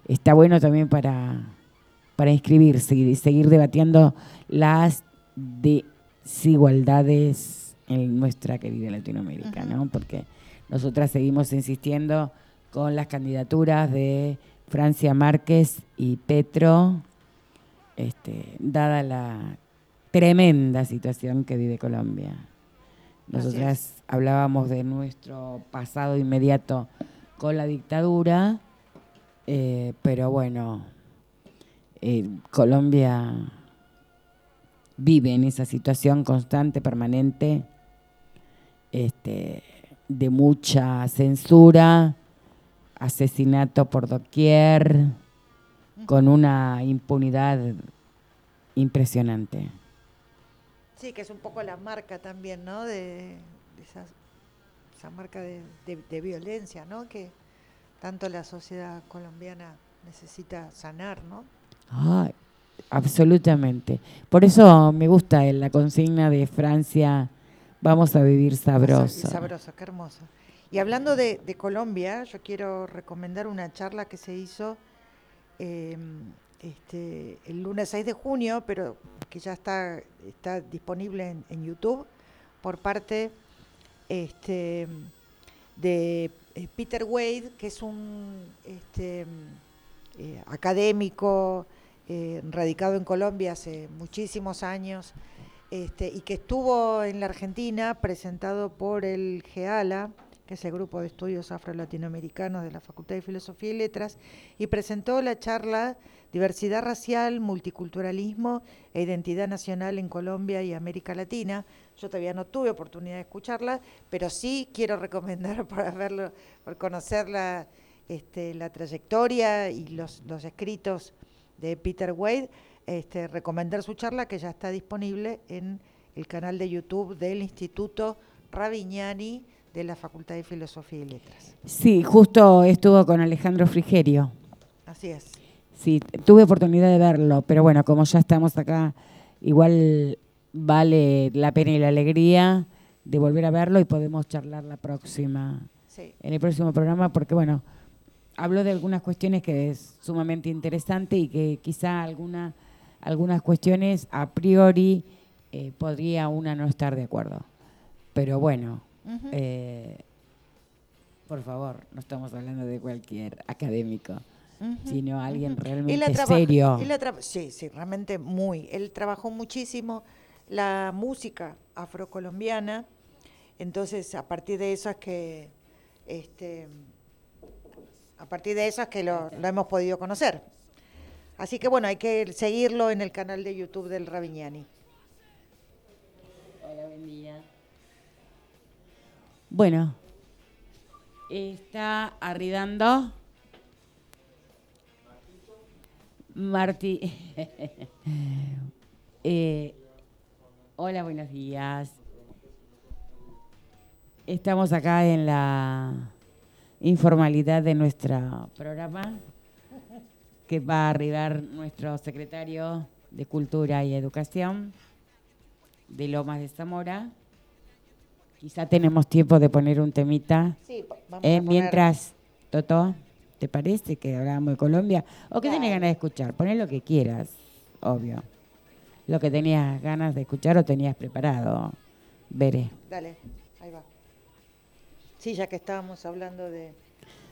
Está bueno también para, para inscribirse y seguir debatiendo las desigualdades en nuestra querida Latinoamérica, ¿no? Porque nosotras seguimos insistiendo con las candidaturas de Francia Márquez y Petro, este, dada la tremenda situación que vive Colombia. Nosotras hablábamos de nuestro pasado inmediato con la dictadura, eh, pero bueno, eh, Colombia vive en esa situación constante, permanente, este, de mucha censura, asesinato por doquier, con una impunidad impresionante. Sí, que es un poco la marca también, ¿no? De, de esa, esa marca de, de- de violencia, ¿no? Que tanto la sociedad colombiana necesita sanar, ¿no? Ay, absolutamente. Por eso me gusta la consigna de Francia, vamos a vivir sabroso. sabroso, qué hermoso. Y hablando de, Colombia, yo quiero recomendar una charla que se hizo eh, este, el lunes 6 de junio, pero que ya está, disponible en, YouTube por parte este, de eh, Peter Wade, que es un este, eh, académico eh, radicado en Colombia hace muchísimos años y que estuvo en la Argentina presentado por el GEALA, que es el Grupo de Estudios Afro-Latinoamericanos de la Facultad de Filosofía y Letras, y presentó la charla Diversidad Racial, Multiculturalismo e Identidad Nacional en Colombia y América Latina. Yo todavía no tuve oportunidad de escucharla, pero sí quiero recomendar <laughs> para verlo, por conocer la, este, la trayectoria y los, escritos de Peter Wade, este, recomendar su charla que ya está disponible en el canal de YouTube del Instituto Ravignani de la Facultad de Filosofía y Letras. Sí, justo estuvo con Alejandro Frigerio. Así es. Sí, tuve oportunidad de verlo, pero bueno, como ya estamos acá, igual vale la pena y la alegría de volver a verlo y podemos charlar la próxima, Sí. en el próximo programa, porque bueno, habló de algunas cuestiones que es sumamente interesante y que quizá alguna, algunas cuestiones a priori eh, podría una no estar de acuerdo. Pero bueno, Eh, por favor, no estamos hablando de cualquier académico, sino alguien realmente serio. sí, sí, realmente muy. Él trabajó muchísimo la música afrocolombiana, entonces a partir de eso es que, este, a partir de eso es que lo, lo hemos podido conocer. Así que bueno, hay que seguirlo en el canal de YouTube del Ravignani. Bueno, está arridando Martí. <laughs> Eh, hola, buenos días. Estamos acá en la informalidad de nuestro programa que va a arribar nuestro secretario de Cultura y Educación de Lomas de Zamora. Quizá tenemos tiempo de poner un temita. Sí, pa- vamos Eh, a poner- mientras, Toto, ¿te parece que hablábamos de Colombia? ¿O qué tenés ganas de escuchar? Poné lo que quieras, obvio. Lo que tenías ganas de escuchar o tenías preparado. Veré. Dale, ahí va. Sí, ya que estábamos hablando de,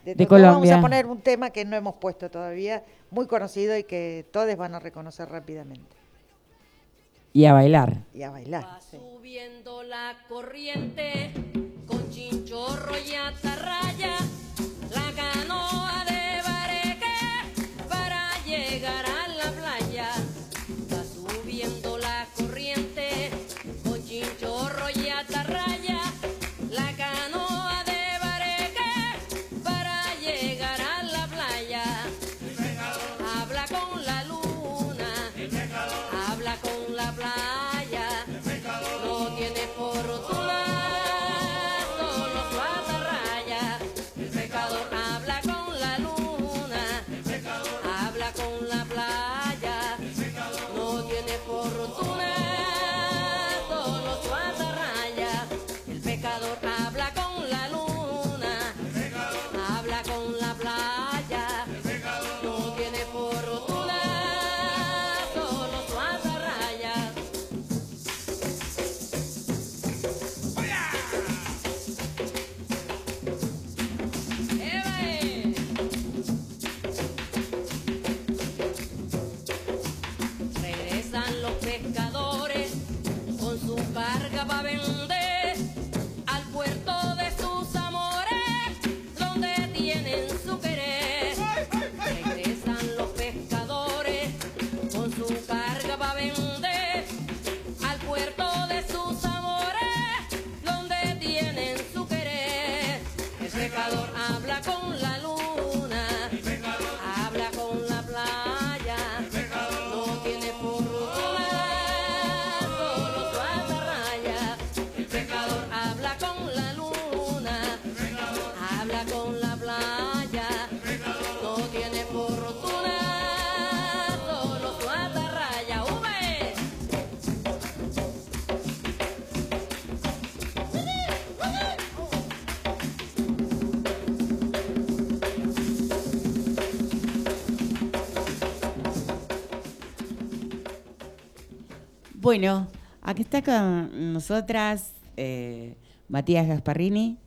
De Totó, Colombia. Vamos a poner un tema que no hemos puesto todavía, muy conocido y que todos van a reconocer rápidamente. Y a bailar. Y a bailar. Va subiendo la corriente con chinchorro y atarraya, la canoa Bueno, aquí está con nosotras eh, Matías Gasparrini,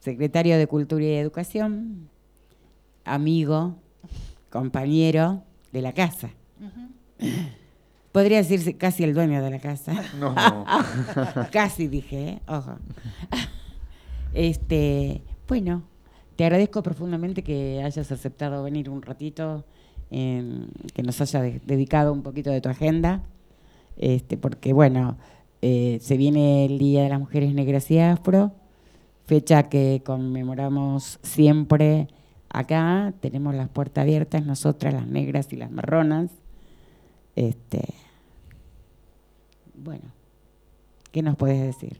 secretario de Cultura y Educación, amigo, compañero de la casa. Podría decirse casi el dueño de la casa. No. <laughs> casi dije, ¿eh? ojo. Este, bueno, te agradezco profundamente que hayas aceptado venir un ratito, em, que nos haya de- dedicado un poquito de tu agenda, este, porque bueno, eh, se viene el Día de las Mujeres Negras y Afro, fecha que conmemoramos siempre acá, tenemos las puertas abiertas, nosotras, las negras y las marronas. Este, bueno, ¿qué nos puedes decir?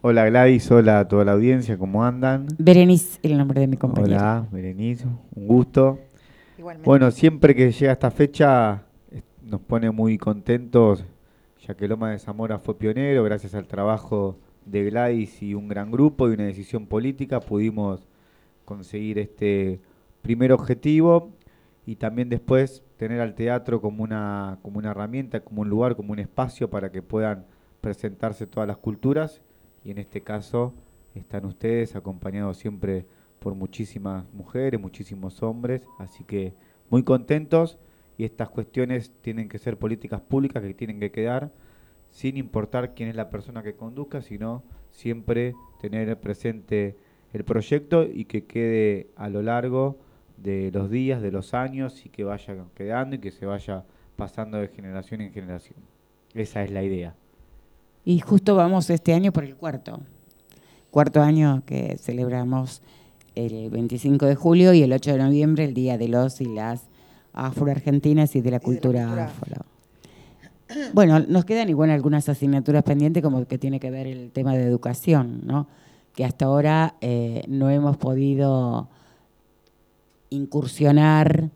Hola Gladys, hola a toda la audiencia, ¿cómo andan? Berenice, el nombre de mi compañera. Hola, Berenice, un gusto. Igualmente. Bueno, siempre que llega esta fecha eh, nos pone muy contentos, ya que Loma de Zamora fue pionero, gracias al trabajo de Gladys y un gran grupo y una decisión política pudimos conseguir este primer objetivo y también después tener al teatro como una, como una herramienta, como un lugar, como un espacio para que puedan presentarse todas las culturas y en este caso están ustedes acompañados siempre por muchísimas mujeres, muchísimos hombres, así que muy contentos y estas cuestiones tienen que ser políticas públicas que tienen que quedar sin importar quién es la persona que conduzca, sino siempre tener presente el proyecto y que quede a lo largo de los días, de los años y que vaya quedando y que se vaya pasando de generación en generación. Esa es la idea. Y justo vamos este año por el cuarto. Cuarto año que celebramos el 25 de julio y el 8 de noviembre, el Día de los y las afroargentinas y de la cultura, cultura afro. <clears throat> Bueno, nos quedan igual algunas asignaturas pendientes como que tiene que ver el tema de educación, ¿no? Que hasta ahora eh, no hemos podido incursionar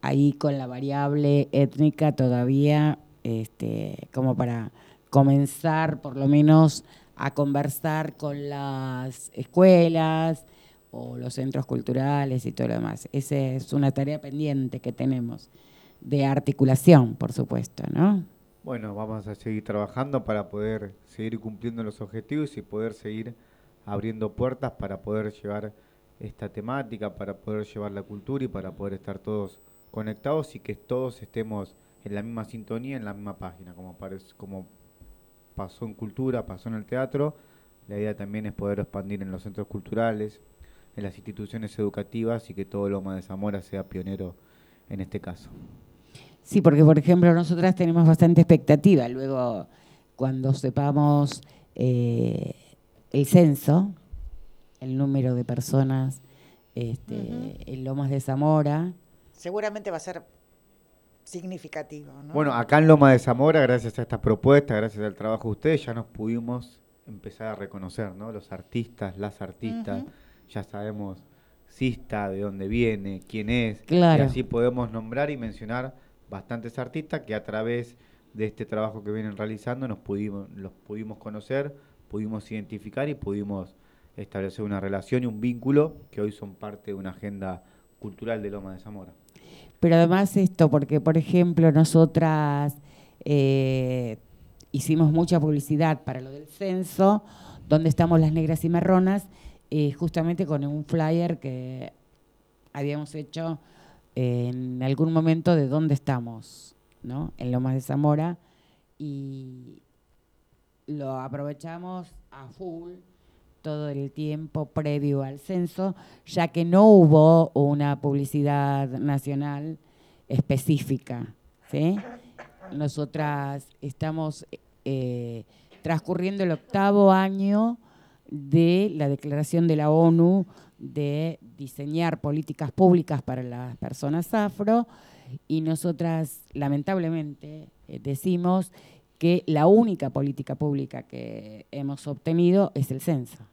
ahí con la variable étnica todavía, este, como para comenzar por lo menos a conversar con las escuelas o los centros culturales y todo lo demás. Esa es una tarea pendiente que tenemos de articulación, por supuesto, ¿no? Bueno, vamos a seguir trabajando para poder seguir cumpliendo los objetivos y poder seguir abriendo puertas para poder llevar esta temática, para poder llevar la cultura y para poder estar todos conectados y que todos estemos en la misma sintonía, en la misma página, como, como pasó en cultura, pasó en el teatro. La idea también es poder expandir en los centros culturales, en las instituciones educativas y que todo Loma de Zamora sea pionero en este caso. Sí, porque por ejemplo nosotras tenemos bastante expectativa. Luego, cuando sepamos eh, el censo, el número de personas este, en Lomas de Zamora, Seguramente va a ser significativo, ¿no? Bueno, acá en Loma de Zamora, gracias a esta propuesta, gracias al trabajo de ustedes, ya nos pudimos empezar a reconocer, ¿no? Los artistas, las artistas. Ya sabemos Sista, de dónde viene, quién es, Claro. y así podemos nombrar y mencionar bastantes artistas que a través de este trabajo que vienen realizando nos pudimos, los pudimos conocer, pudimos identificar y pudimos establecer una relación y un vínculo que hoy son parte de una agenda cultural de Loma de Zamora. Pero además esto, porque por ejemplo nosotras eh, hicimos mucha publicidad para lo del censo, donde estamos las negras y marronas, eh, justamente con un flyer que habíamos hecho en algún momento de dónde estamos, ¿no? En Lomas de Zamora, y lo aprovechamos a full todo el tiempo previo al censo, ya que no hubo una publicidad nacional específica. Nosotras estamos eh, transcurriendo el octavo año de la declaración de la ONU de diseñar políticas públicas para las personas afro y nosotras lamentablemente eh, decimos que la única política pública que hemos obtenido es el censo.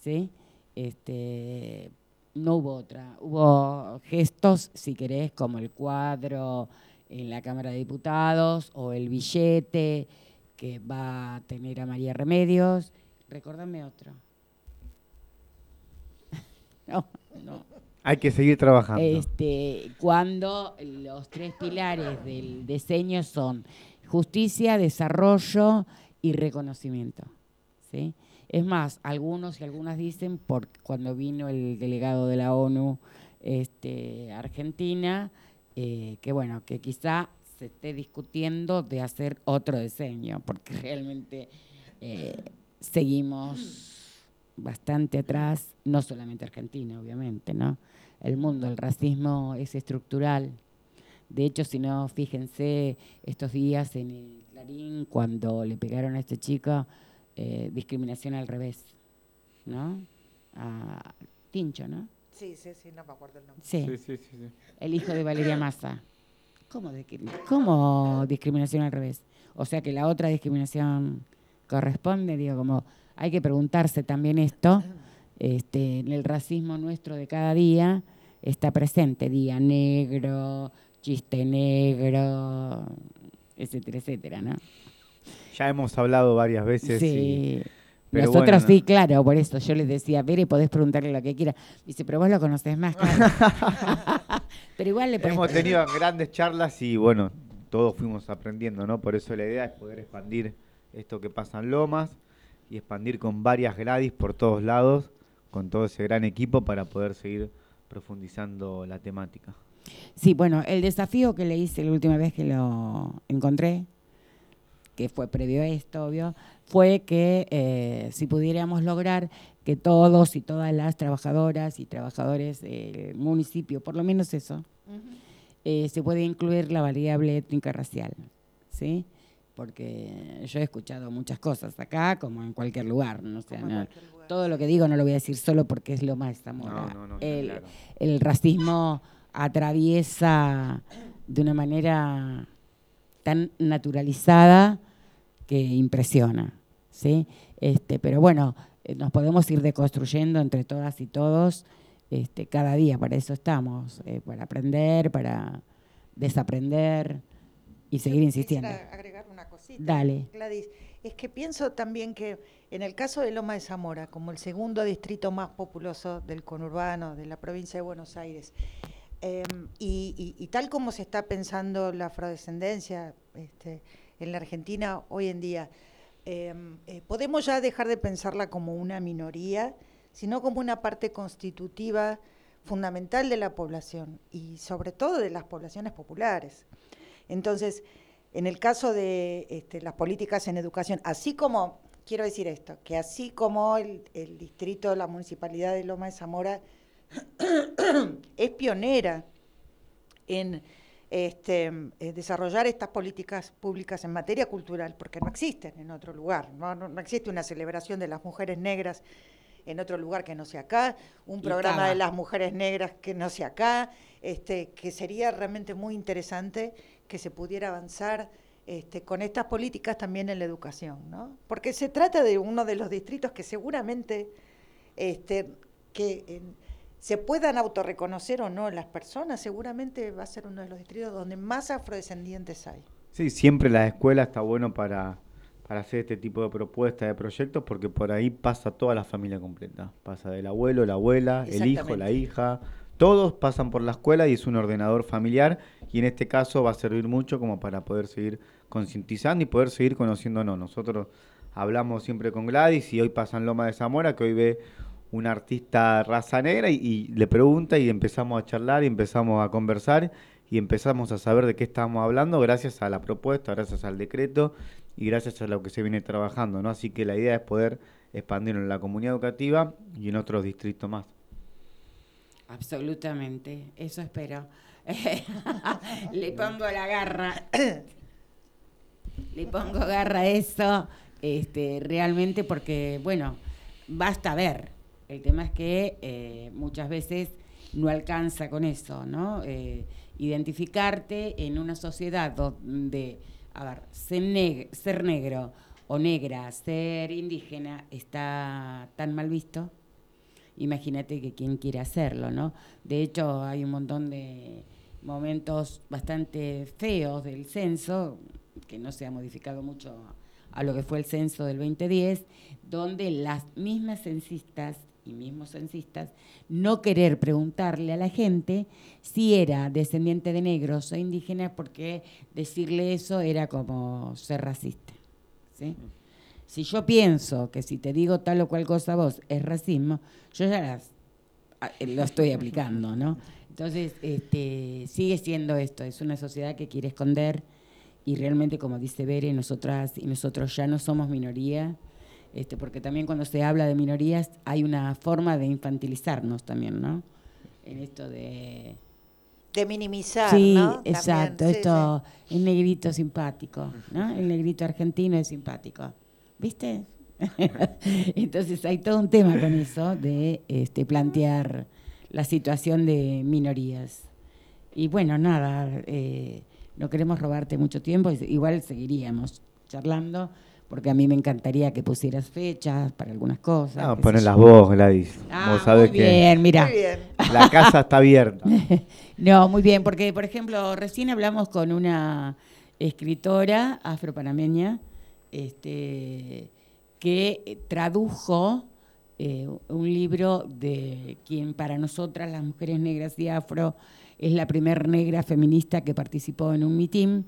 ¿sí? Este, no hubo otra. Hubo gestos, si querés, como el cuadro en la Cámara de Diputados o el billete que va a tener a María Remedios. Recordame otro. <laughs> no, no. Hay que seguir trabajando. Este, cuando los tres pilares del diseño son justicia, desarrollo y reconocimiento. ¿sí? Es más, algunos y algunas dicen, por cuando vino el delegado de la ONU este, a Argentina, eh, que bueno, que quizá se esté discutiendo de hacer otro diseño, porque <laughs> realmente eh, seguimos bastante atrás, no solamente Argentina, obviamente, ¿no? El mundo, el racismo es estructural. De hecho, si no, fíjense estos días en el Clarín, cuando le pegaron a este chico, eh, discriminación al revés, ¿no? A Tincho, ¿no? Sí, sí, sí, no me acuerdo el nombre. Sí. Sí, sí, sí, sí. El hijo de Valeria <coughs> Massa. ¿Cómo, ¿Cómo discriminación al revés? O sea que la otra discriminación corresponde, digo, como hay que preguntarse también esto, este, el racismo nuestro de cada día está presente, día negro, chiste negro, etcétera, etcétera, ¿no? Ya hemos hablado varias veces. y- Sí. pero Nosotros bueno, sí, claro, por eso yo les decía, Bere, podés preguntarle lo que quiera. Dice, pero vos lo conocés más, <laughs> claro. <laughs> pero igual le Hemos tenido grandes charlas y bueno, todos fuimos aprendiendo, ¿no? Por eso la idea es poder expandir esto que pasa en Lomas y expandir con varias gradis por todos lados, con todo ese gran equipo para poder seguir profundizando la temática. Sí, bueno, el desafío que le hice la última vez que lo encontré, que fue previo a esto, obvio, fue que eh, si pudiéramos lograr que todos y todas las trabajadoras y trabajadores del municipio, por lo menos eso, eh, se puede incluir la variable étnica racial, ¿sí? Porque yo he escuchado muchas cosas acá, como en cualquier lugar, ¿no? O sea, Como en no- cualquier lugar. todo lo que digo no lo voy a decir solo porque es lo más Zamora. No, no, no, está el, claro. el racismo atraviesa de una manera tan naturalizada que impresiona, ¿sí? Este, pero bueno, eh, nos podemos ir deconstruyendo entre todas y todos este, cada día, para eso estamos, eh, para aprender, para desaprender y seguir insistiendo. Cosita. Dale. Gladys, es que pienso también que en el caso de Loma de Zamora, como el segundo distrito más populoso del conurbano de la provincia de Buenos Aires, eh, y, y- y tal como se está pensando la afrodescendencia este, en la Argentina hoy en día, eh, eh, podemos ya dejar de pensarla como una minoría, sino como una parte constitutiva fundamental de la población y sobre todo de las poblaciones populares. Entonces, en el caso de este, las políticas en educación, así como, quiero decir esto, que así como el, el distrito, la municipalidad de Loma de Zamora <coughs> es pionera en este, eh, desarrollar estas políticas públicas en materia cultural, porque no existen en otro lugar, no, no, no existe una celebración de las mujeres negras en otro lugar que no sea acá, un programa de las mujeres negras que no sea acá, este, que sería realmente muy interesante que se pudiera avanzar este, con estas políticas también en la educación, ¿no? Porque se trata de uno de los distritos que seguramente este, que en- se puedan autorreconocer o no las personas, seguramente va a ser uno de los distritos donde más afrodescendientes hay. Sí, siempre la escuela está bueno para, para hacer este tipo de propuestas, de proyectos, porque por ahí pasa toda la familia completa. Pasa del abuelo, la abuela, el hijo, la hija. Todos pasan por la escuela y es un ordenador familiar y en este caso va a servir mucho como para poder seguir concientizando y poder seguir conociéndonos. Nosotros hablamos siempre con Gladys y hoy pasa en Loma de Zamora que hoy ve un artista raza negra y, le pregunta y empezamos a charlar y empezamos a conversar y empezamos a saber de qué estamos hablando gracias a la propuesta, gracias al decreto y gracias a lo que se viene trabajando, ¿no? Así que la idea es poder expandirlo en la comunidad educativa y en otros distritos más. Absolutamente, eso espero. <laughs> Le pongo la garra. <coughs> Le pongo garra a eso, este, realmente porque, bueno, basta ver. El tema es que eh, muchas veces no alcanza con eso, ¿no? Eh, identificarte en una sociedad donde, a ver, ser, neg- ser negro o negra, ser indígena está tan mal visto imagínate que quien quiere hacerlo, ¿no? De hecho, hay un montón de momentos bastante feos del censo, que no se ha modificado mucho a lo que fue el censo del 2010, donde las mismas censistas y mismos censistas no querer preguntarle a la gente si era descendiente de negros o indígenas, porque decirle eso era como ser racista, ¿sí? Si yo pienso que si te digo tal o cual cosa a vos es racismo, yo ya las- a- eh, lo estoy aplicando, ¿no? Entonces, este, sigue siendo esto, es una sociedad que quiere esconder y realmente, como dice Bere, nosotras y nosotros ya no somos minoría, este, porque también cuando se habla de minorías hay una forma de infantilizarnos también, ¿no? En esto de... De minimizar, Sí, ¿no? También, exacto, sí, esto, el negrito simpático, ¿no? El negrito argentino es simpático, ¿viste? <laughs> Entonces hay todo un tema con eso de este, plantear la situación de minorías. Y bueno, nada, eh, no queremos robarte mucho tiempo, igual seguiríamos charlando, porque a mí me encantaría que pusieras fechas para algunas cosas. No, ponelas vos, Gladys. Ah, vos sabés muy que bien, mira. Muy bien. <laughs> la casa está abierta. <laughs> No, muy bien, porque por ejemplo, recién hablamos con una escritora afropanameña este, que tradujo eh, un libro de quien para nosotras, las mujeres negras y afro, es la primer negra feminista que participó en un mitin.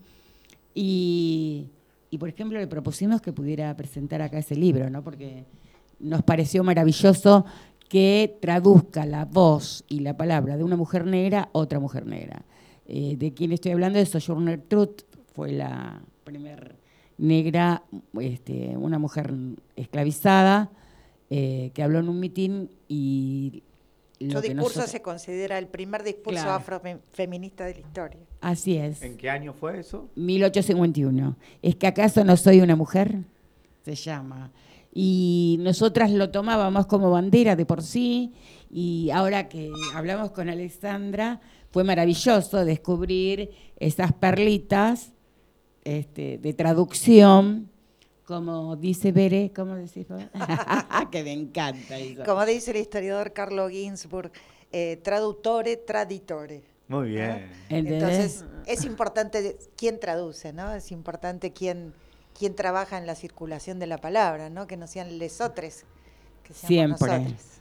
Y, y, por ejemplo, le propusimos que pudiera presentar acá ese libro, ¿no? Porque nos pareció maravilloso que traduzca la voz y la palabra de una mujer negra a otra mujer negra. Eh, de quien estoy hablando es Sojourner Truth, fue la primer negra, este, una mujer esclavizada, eh, que habló en un mitin y... lo Su discurso nosotros- se considera el primer discurso Claro. afrofeminista de la historia. Así es. ¿En qué año fue eso? 1851. ¿Es que acaso no soy una mujer? Se llama. Y nosotras lo tomábamos como bandera de por sí y ahora que hablamos con Alexandra fue maravilloso descubrir esas perlitas este, de traducción, como dice Bere, ¿cómo decís vos? <laughs> que me encanta eso. Como dice el historiador Carlo Ginsburg, eh, traductore, traditore. Muy bien. Entonces, es importante quién traduce, ¿no? Es importante quién, quién trabaja en la circulación de la palabra, ¿no? Que no sean lesotres, que seamos Siempre. nosotros.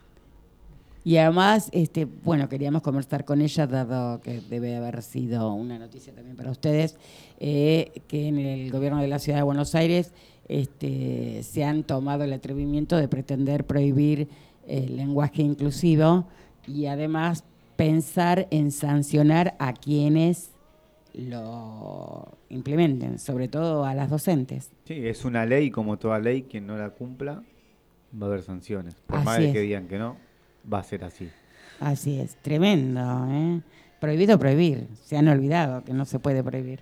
Y además, este, bueno, queríamos conversar con ella, dado que debe haber sido una noticia también para ustedes, eh, que en el gobierno de la ciudad de Buenos Aires este, se han tomado el atrevimiento de pretender prohibir el lenguaje inclusivo y además pensar en sancionar a quienes lo implementen, sobre todo a las docentes. Sí, es una ley, como toda ley, quien no la cumpla va a haber sanciones. Por más que digan que no, va a ser así. Así es, tremendo. ¿eh? Prohibido prohibir, se han olvidado que no se puede prohibir.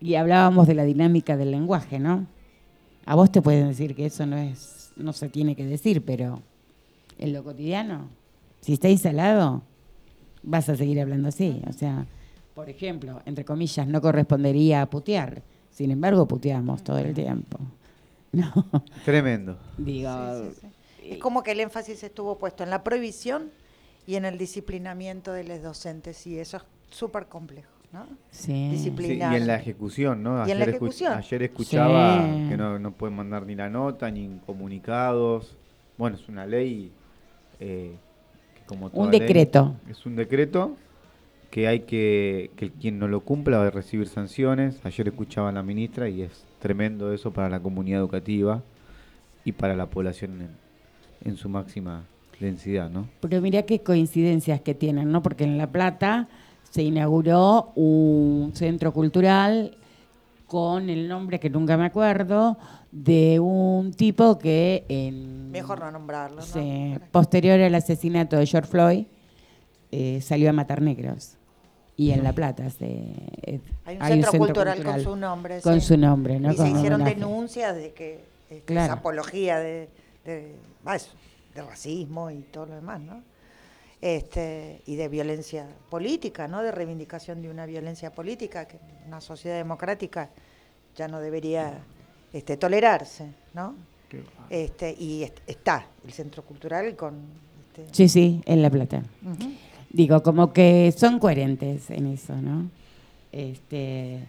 Y hablábamos de la dinámica del lenguaje, ¿no? A vos te pueden decir que eso no es, no se tiene que decir, pero en lo cotidiano, si está instalado, vas a seguir hablando así. O sea, por ejemplo, entre comillas, no correspondería a putear. Sin embargo, puteamos todo el tiempo. <laughs> No, Tremendo. digo, Sí, sí, sí. Es como que el énfasis estuvo puesto en la prohibición y en el disciplinamiento de los docentes, y eso es súper complejo, ¿no? sí. Y en la ejecución, ¿no? Y en la escu- ejecución. ayer escuchaba Sí. que no, no pueden mandar ni la nota, ni comunicados. Bueno, es una ley eh, que como toda Un ley, decreto. es un decreto que hay que, que quien no lo cumpla va a recibir sanciones. Ayer escuchaba a la ministra y es tremendo eso para la comunidad educativa y para la población en, en su máxima densidad, ¿no? Pero mira qué coincidencias que tienen, ¿no? Porque en La Plata se inauguró un centro cultural con el nombre que nunca me acuerdo de un tipo que en Mejor no nombrarlo, posterior al asesinato de George Floyd eh, salió a matar negros y en La Plata se, eh, Hay un centro, cultural, con su nombre. con sí. su nombre, ¿no? Y se hicieron denuncias de que este, Claro. es apología de, de, ah, eso, de racismo y todo lo demás, ¿no? Este, y de violencia política, ¿no? De reivindicación de una violencia política que en una sociedad democrática ya no debería este, tolerarse, ¿no? Este, y est- está el centro cultural con... Este, Sí, sí, en La Plata. Digo, como que son coherentes en eso, ¿no? Este,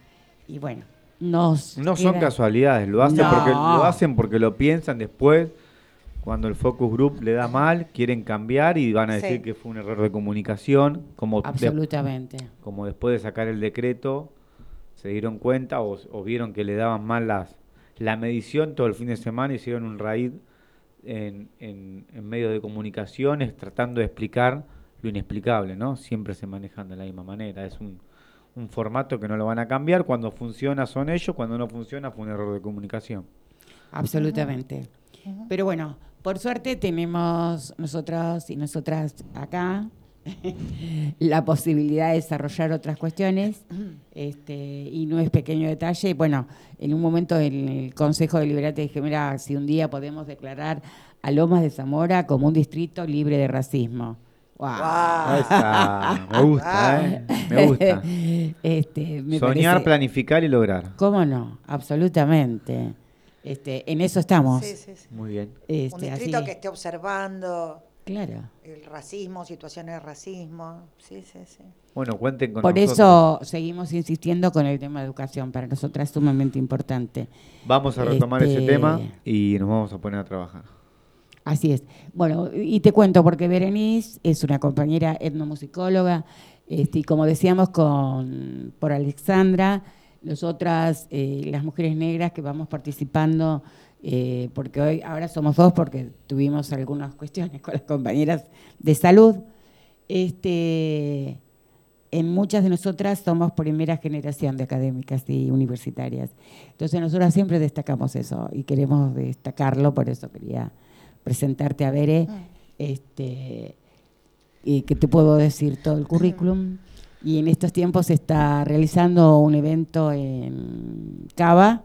y bueno, nos No son casualidades, lo hacen, No. porque, lo hacen porque lo piensan después. Cuando el focus group le da mal, quieren cambiar y van a decir Sí. que fue un error de comunicación. Como, de- Absolutamente. como después de sacar el decreto, se dieron cuenta o, o vieron que le daban mal las, la medición todo el fin de semana, hicieron un raid en, en, en medios de comunicaciones tratando de explicar lo inexplicable, ¿no? Siempre se manejan de la misma manera. Es un, un formato que no lo van a cambiar. Cuando funciona son ellos, cuando no funciona fue un error de comunicación. Absolutamente. Pero bueno, por suerte tenemos nosotros y nosotras acá <laughs> la posibilidad de desarrollar otras cuestiones este, y no es pequeño detalle. Bueno, en un momento en el Consejo Deliberante dije, mira, si un día podemos declarar a Lomas de Zamora como un distrito libre de racismo. Esa, me gusta, ¿eh? Me gusta. <laughs> Este, me Soñar, parece- planificar y lograr. ¿Cómo no? Absolutamente. Este, en eso estamos. Sí, sí, sí. Muy bien. Este, Un distrito así- que esté observando Claro. el racismo, situaciones de racismo. Sí, sí, sí. Bueno, cuenten con Por nosotros. eso seguimos insistiendo con el tema de educación. Para nosotras es sumamente importante. Vamos a retomar ese Este, tema y nos vamos a poner a trabajar. Así es. Bueno, y te cuento porque Berenice es una compañera etnomusicóloga este, y como decíamos con, por Alexandra, nosotras, eh, las mujeres negras que vamos participando, eh, porque hoy ahora somos dos porque tuvimos algunas cuestiones con las compañeras de salud, este, en muchas de nosotras somos primera generación de académicas y universitarias. Entonces nosotras siempre destacamos eso y queremos destacarlo, por eso quería presentarte a Bere. Este, y que te puedo decir todo el currículum. <clears throat> Y en estos tiempos se está realizando un evento en Cava.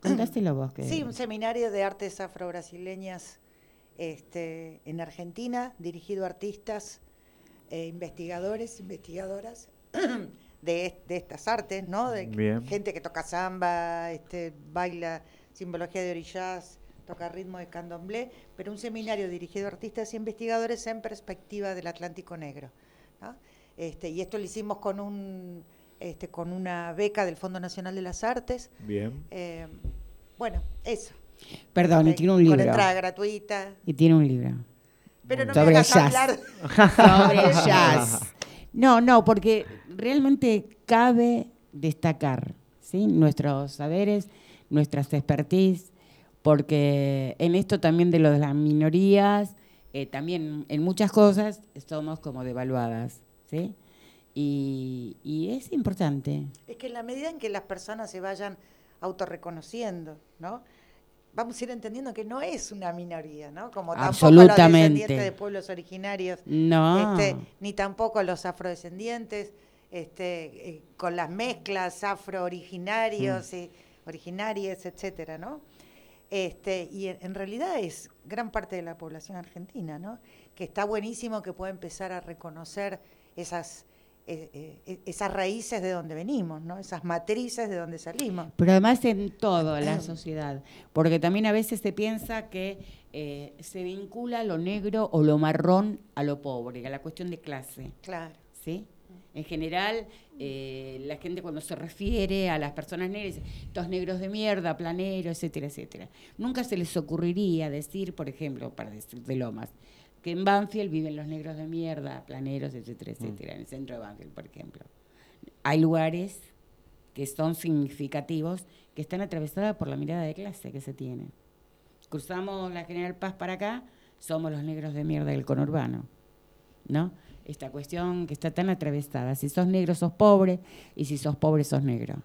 Contáselo vos. Que Sí, un seminario de artes afro-brasileñas este, en Argentina, dirigido a artistas, eh, investigadores, investigadoras <coughs> de, est- de estas artes, ¿no? De Bien. gente que toca samba, este, baila simbología de orillas, toca ritmo de candomblé, pero un seminario dirigido a artistas y investigadores en perspectiva del Atlántico Negro. ¿no? Este, y esto lo hicimos con un este, con una beca del Fondo Nacional de las Artes. Bien. Eh, bueno, eso. Perdón, y Este, tiene un Con libro. entrada gratuita. Y tiene un libro. Pero no Sobre me hagas jazz. hablar. <laughs> Sobre el <laughs> jazz. No, no, porque realmente cabe destacar ¿sí? nuestros saberes, nuestras expertise, porque en esto también de lo de las minorías, eh, también en muchas cosas somos como devaluadas, ¿sí? Y, y es importante. Es que en la medida en que las personas se vayan autorreconociendo, ¿no? Vamos a ir entendiendo que no es una minoría, ¿no? Como tampoco los Absolutamente. descendientes de pueblos originarios, No. este, ni tampoco los afrodescendientes, este, eh, con las mezclas afro-originarios, y originarias, etcétera, ¿no? Este, y en, en realidad es gran parte de la población argentina, ¿no? Que está buenísimo que pueda empezar a reconocer esas, eh, eh, esas raíces de donde venimos, ¿no? Esas matrices de donde salimos. Pero además en toda la <clears throat> sociedad, porque también a veces se piensa que eh, se vincula lo negro o lo marrón a lo pobre, a la cuestión de clase. Claro. ¿sí? En general, la gente cuando se refiere a las personas negras dice, estos negros de mierda, planeros, etcétera, etcétera. Nunca se les ocurriría decir, por ejemplo, para decir de Lomas, que en Banfield viven los negros de mierda, planeros, etcétera, etcétera, en el centro de Banfield, por ejemplo. Hay lugares que son significativos, que están atravesados por la mirada de clase que se tiene. Cruzamos la General Paz para acá, somos los negros de mierda del conurbano, ¿no? Esta cuestión que está tan atravesada. Si sos negro, sos pobre, y si sos pobre, sos negro.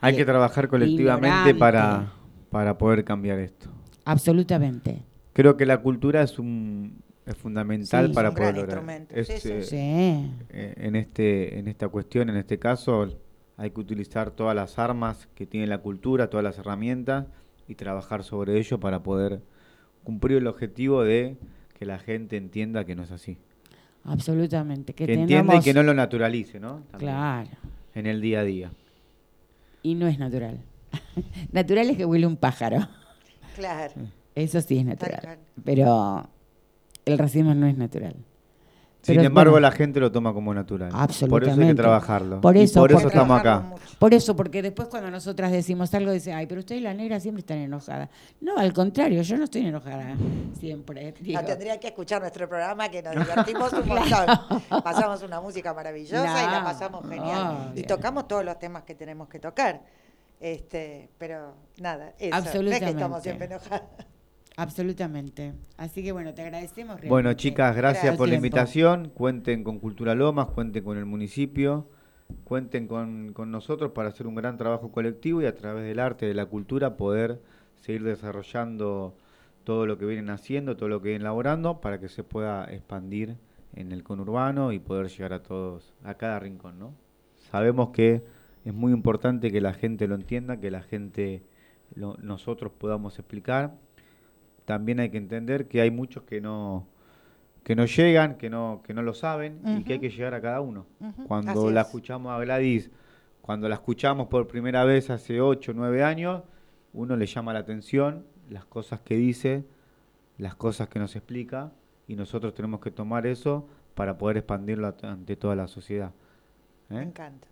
Hay Y- que trabajar colectivamente para, para poder cambiar esto. Absolutamente. Creo que la cultura es un es fundamental Sí, es para un poder gran lograr. Es, sí, sí, eh, Sí. en este en esta cuestión, en este caso, hay que utilizar todas las armas que tiene la cultura, todas las herramientas y trabajar sobre ello para poder cumplir el objetivo de que la gente entienda que no es así. Absolutamente. Que, Que, entienda y que no lo naturalice, ¿no? También, Claro. En el día a día. Y no es natural. <laughs> natural es que huele un pájaro. Claro. Eso sí es natural. Pero el racismo no es natural. Sin Pero, embargo, bueno, la gente lo toma como natural. Por eso hay que Absolutamente. trabajarlo. Por Y eso, por eso estamos acá. mucho. Por eso, porque después cuando nosotras decimos algo, dice, ay, pero ustedes las negras siempre están enojadas. No, al contrario, yo no estoy enojada siempre. digo. No, tendría que escuchar nuestro programa que nos <laughs> divertimos un montón. Pasamos una música maravillosa y la pasamos genial. Y tocamos todos los temas que tenemos que tocar. Este, pero nada, eso. No es que Absolutamente. estamos siempre enojadas. Absolutamente. Así que bueno, te agradecemos. Bueno, chicas, gracias por la invitación. Cuenten con Cultura Lomas, cuenten con el municipio, cuenten con, con nosotros para hacer un gran trabajo colectivo y a través del arte, de la cultura, poder seguir desarrollando todo lo que vienen haciendo, todo lo que vienen elaborando, para que se pueda expandir en el conurbano y poder llegar a todos, a cada rincón, ¿no? Sabemos que es muy importante que la gente lo entienda, que la gente, lo- nosotros podamos explicar. También hay que entender que hay muchos que no que no llegan, que no que no lo saben y que hay que llegar a cada uno. Cuando así la es. escuchamos a Gladys, cuando la escuchamos por primera vez hace 8 o 9 años, uno le llama la atención las cosas que dice, las cosas que nos explica y nosotros tenemos que tomar eso para poder expandirlo ante toda la sociedad. ¿eh? Me encanta.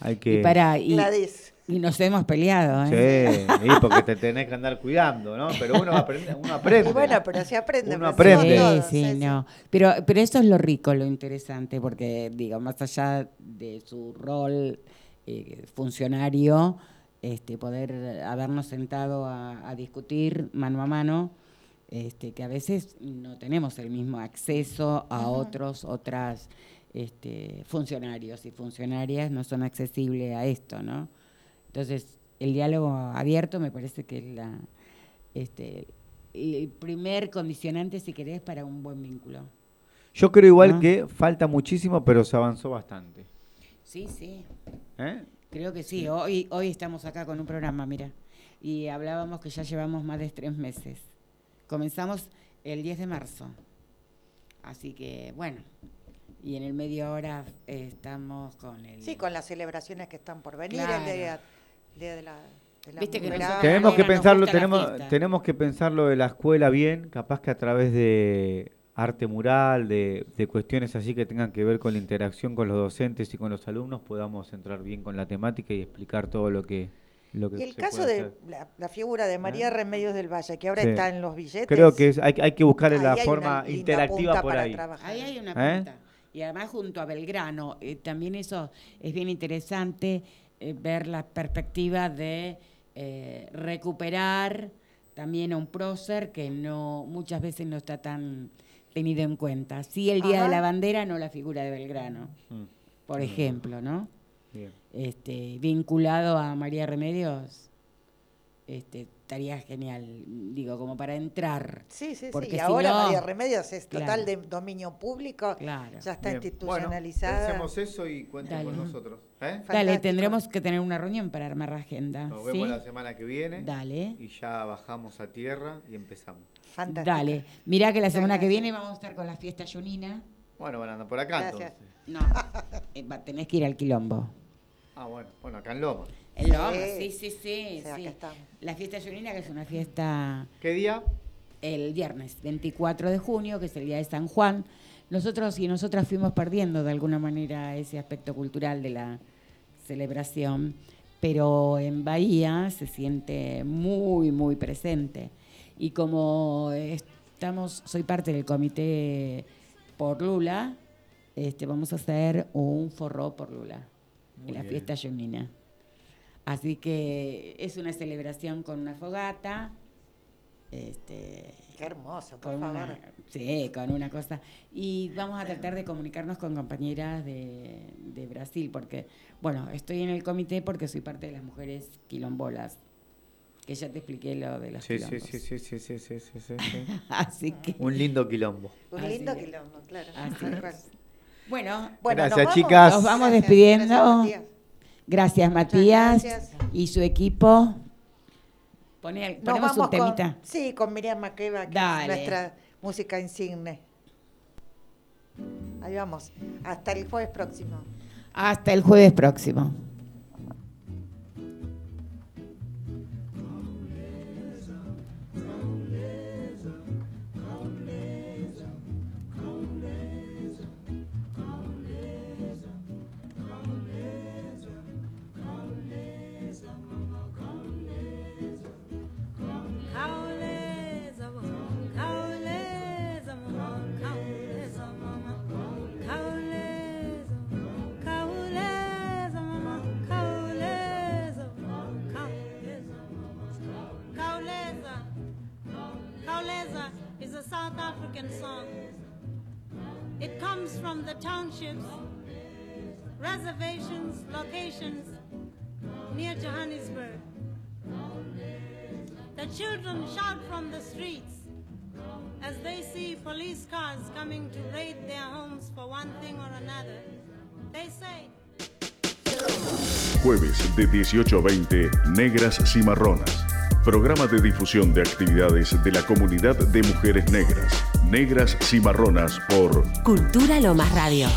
Hay que Y para y, Gladys. Y nos hemos peleado, ¿eh? Sí, y porque te tenés que andar cuidando, ¿no? Pero uno aprende, uno aprende. Y bueno, pero se aprende. Uno pero aprende. Sí, todos, sí, no. Pero, pero eso es lo rico, lo interesante, porque, digo, más allá de su rol eh, funcionario, este, poder habernos sentado a, a discutir mano a mano, este, que a veces no tenemos el mismo acceso a otros, otras este, funcionarios y funcionarias no son accesibles a esto, ¿no? Entonces, el diálogo abierto me parece que es la, este, el primer condicionante, si querés, para un buen vínculo. Yo creo igual ¿No? que falta muchísimo, pero se avanzó bastante. Sí, sí, ¿eh? creo que sí. Hoy, hoy estamos acá con un programa, mira, y hablábamos que ya llevamos más de tres meses. Comenzamos el 10 de marzo. Así que, bueno, y en el medio ahora eh, estamos con el... Sí, con las celebraciones que están por venir, Claro. el día, el día de la, de la Viste que mujer. nosotros- Tenemos que pensarlo, tenemos, tenemos que pensarlo de la escuela bien, capaz que a través de arte mural, de, de cuestiones así que tengan que ver con la interacción con los docentes y con los alumnos, podamos entrar bien con la temática y explicar todo lo que, lo que Y el se caso puede de la, la figura de María Remedios del Valle, que ahora Sí. está en los billetes. Creo que es- hay, hay que buscar ahí la una forma interactiva por para ahí. trabajar. Ahí hay una ¿Eh? punta. Y además junto a Belgrano, eh, también eso es bien interesante eh, ver la perspectiva de eh, recuperar también a un prócer que no muchas veces no está tan tenido en cuenta. Sí el Día Ajá. de la Bandera, no la figura de Belgrano, Mm, por ejemplo, ¿no? bien. Este, vinculado a María Remedios, este, estaría genial, digo, como para entrar. Sí, sí, sí. Porque Y si ahora no- María Remedios es total Claro. de dominio público. Claro. Ya está Bien. institucionalizada. Bueno, pensemos eso y cuenten Dale. con nosotros. ¿eh? Dale, tendremos que tener una reunión para armar la agenda. Nos ¿sí? vemos la semana que viene Dale. y ya bajamos a tierra y empezamos. Fantástico. Dale. Mirá que la semana que viene vamos a estar con la fiesta junina. Bueno, van a andar por acá Gracias. entonces. No, eh, tenés que ir al quilombo. Ah, bueno, bueno, acá en Loma. En Loma, sí, Sí. sí, sí. O sea, sí. acá estamos. La fiesta junina, que es una fiesta ¿Qué día? el viernes 24 de junio, que es el día de San Juan. Nosotros y nosotras fuimos perdiendo de alguna manera ese aspecto cultural de la celebración, pero en Bahía se siente muy, muy presente. Y como estamos, soy parte del comité por Lula, este, vamos a hacer un forró por Lula, Muy en la bien. fiesta junina. Así que es una celebración con una fogata, este, Qué hermoso, por con favor. una, sí, con una cosa. Y vamos a tratar de comunicarnos con compañeras de, de Brasil, porque, bueno, estoy en el comité porque soy parte de las mujeres quilombolas, que ya te expliqué lo de los Sí, sí, quilombos. sí, sí, sí, sí, sí, sí, sí, sí. <laughs> Así que, Un lindo quilombo. Un lindo quilombo, claro. Así es. bueno, Bueno, Gracias, nos vamos. chicas. Nos vamos despidiendo. gracias. Gracias Matías gracias. y su equipo. Pone, ponemos un temita. Con, sí, con Miriam Makeba, que Dale. es nuestra música insigne. Ahí vamos. Hasta el jueves próximo. Hasta el jueves próximo. Song. It comes from the townships, reservations, locations near Johannesburg. The children shout from the streets as they see police cars coming to raid their homes for one thing or another. They say, Jueves de 18 a 20, Negras Cimarronas. Programa de difusión de actividades de la comunidad de mujeres negras. Negras Cimarronas por Cultura Lomas Radio.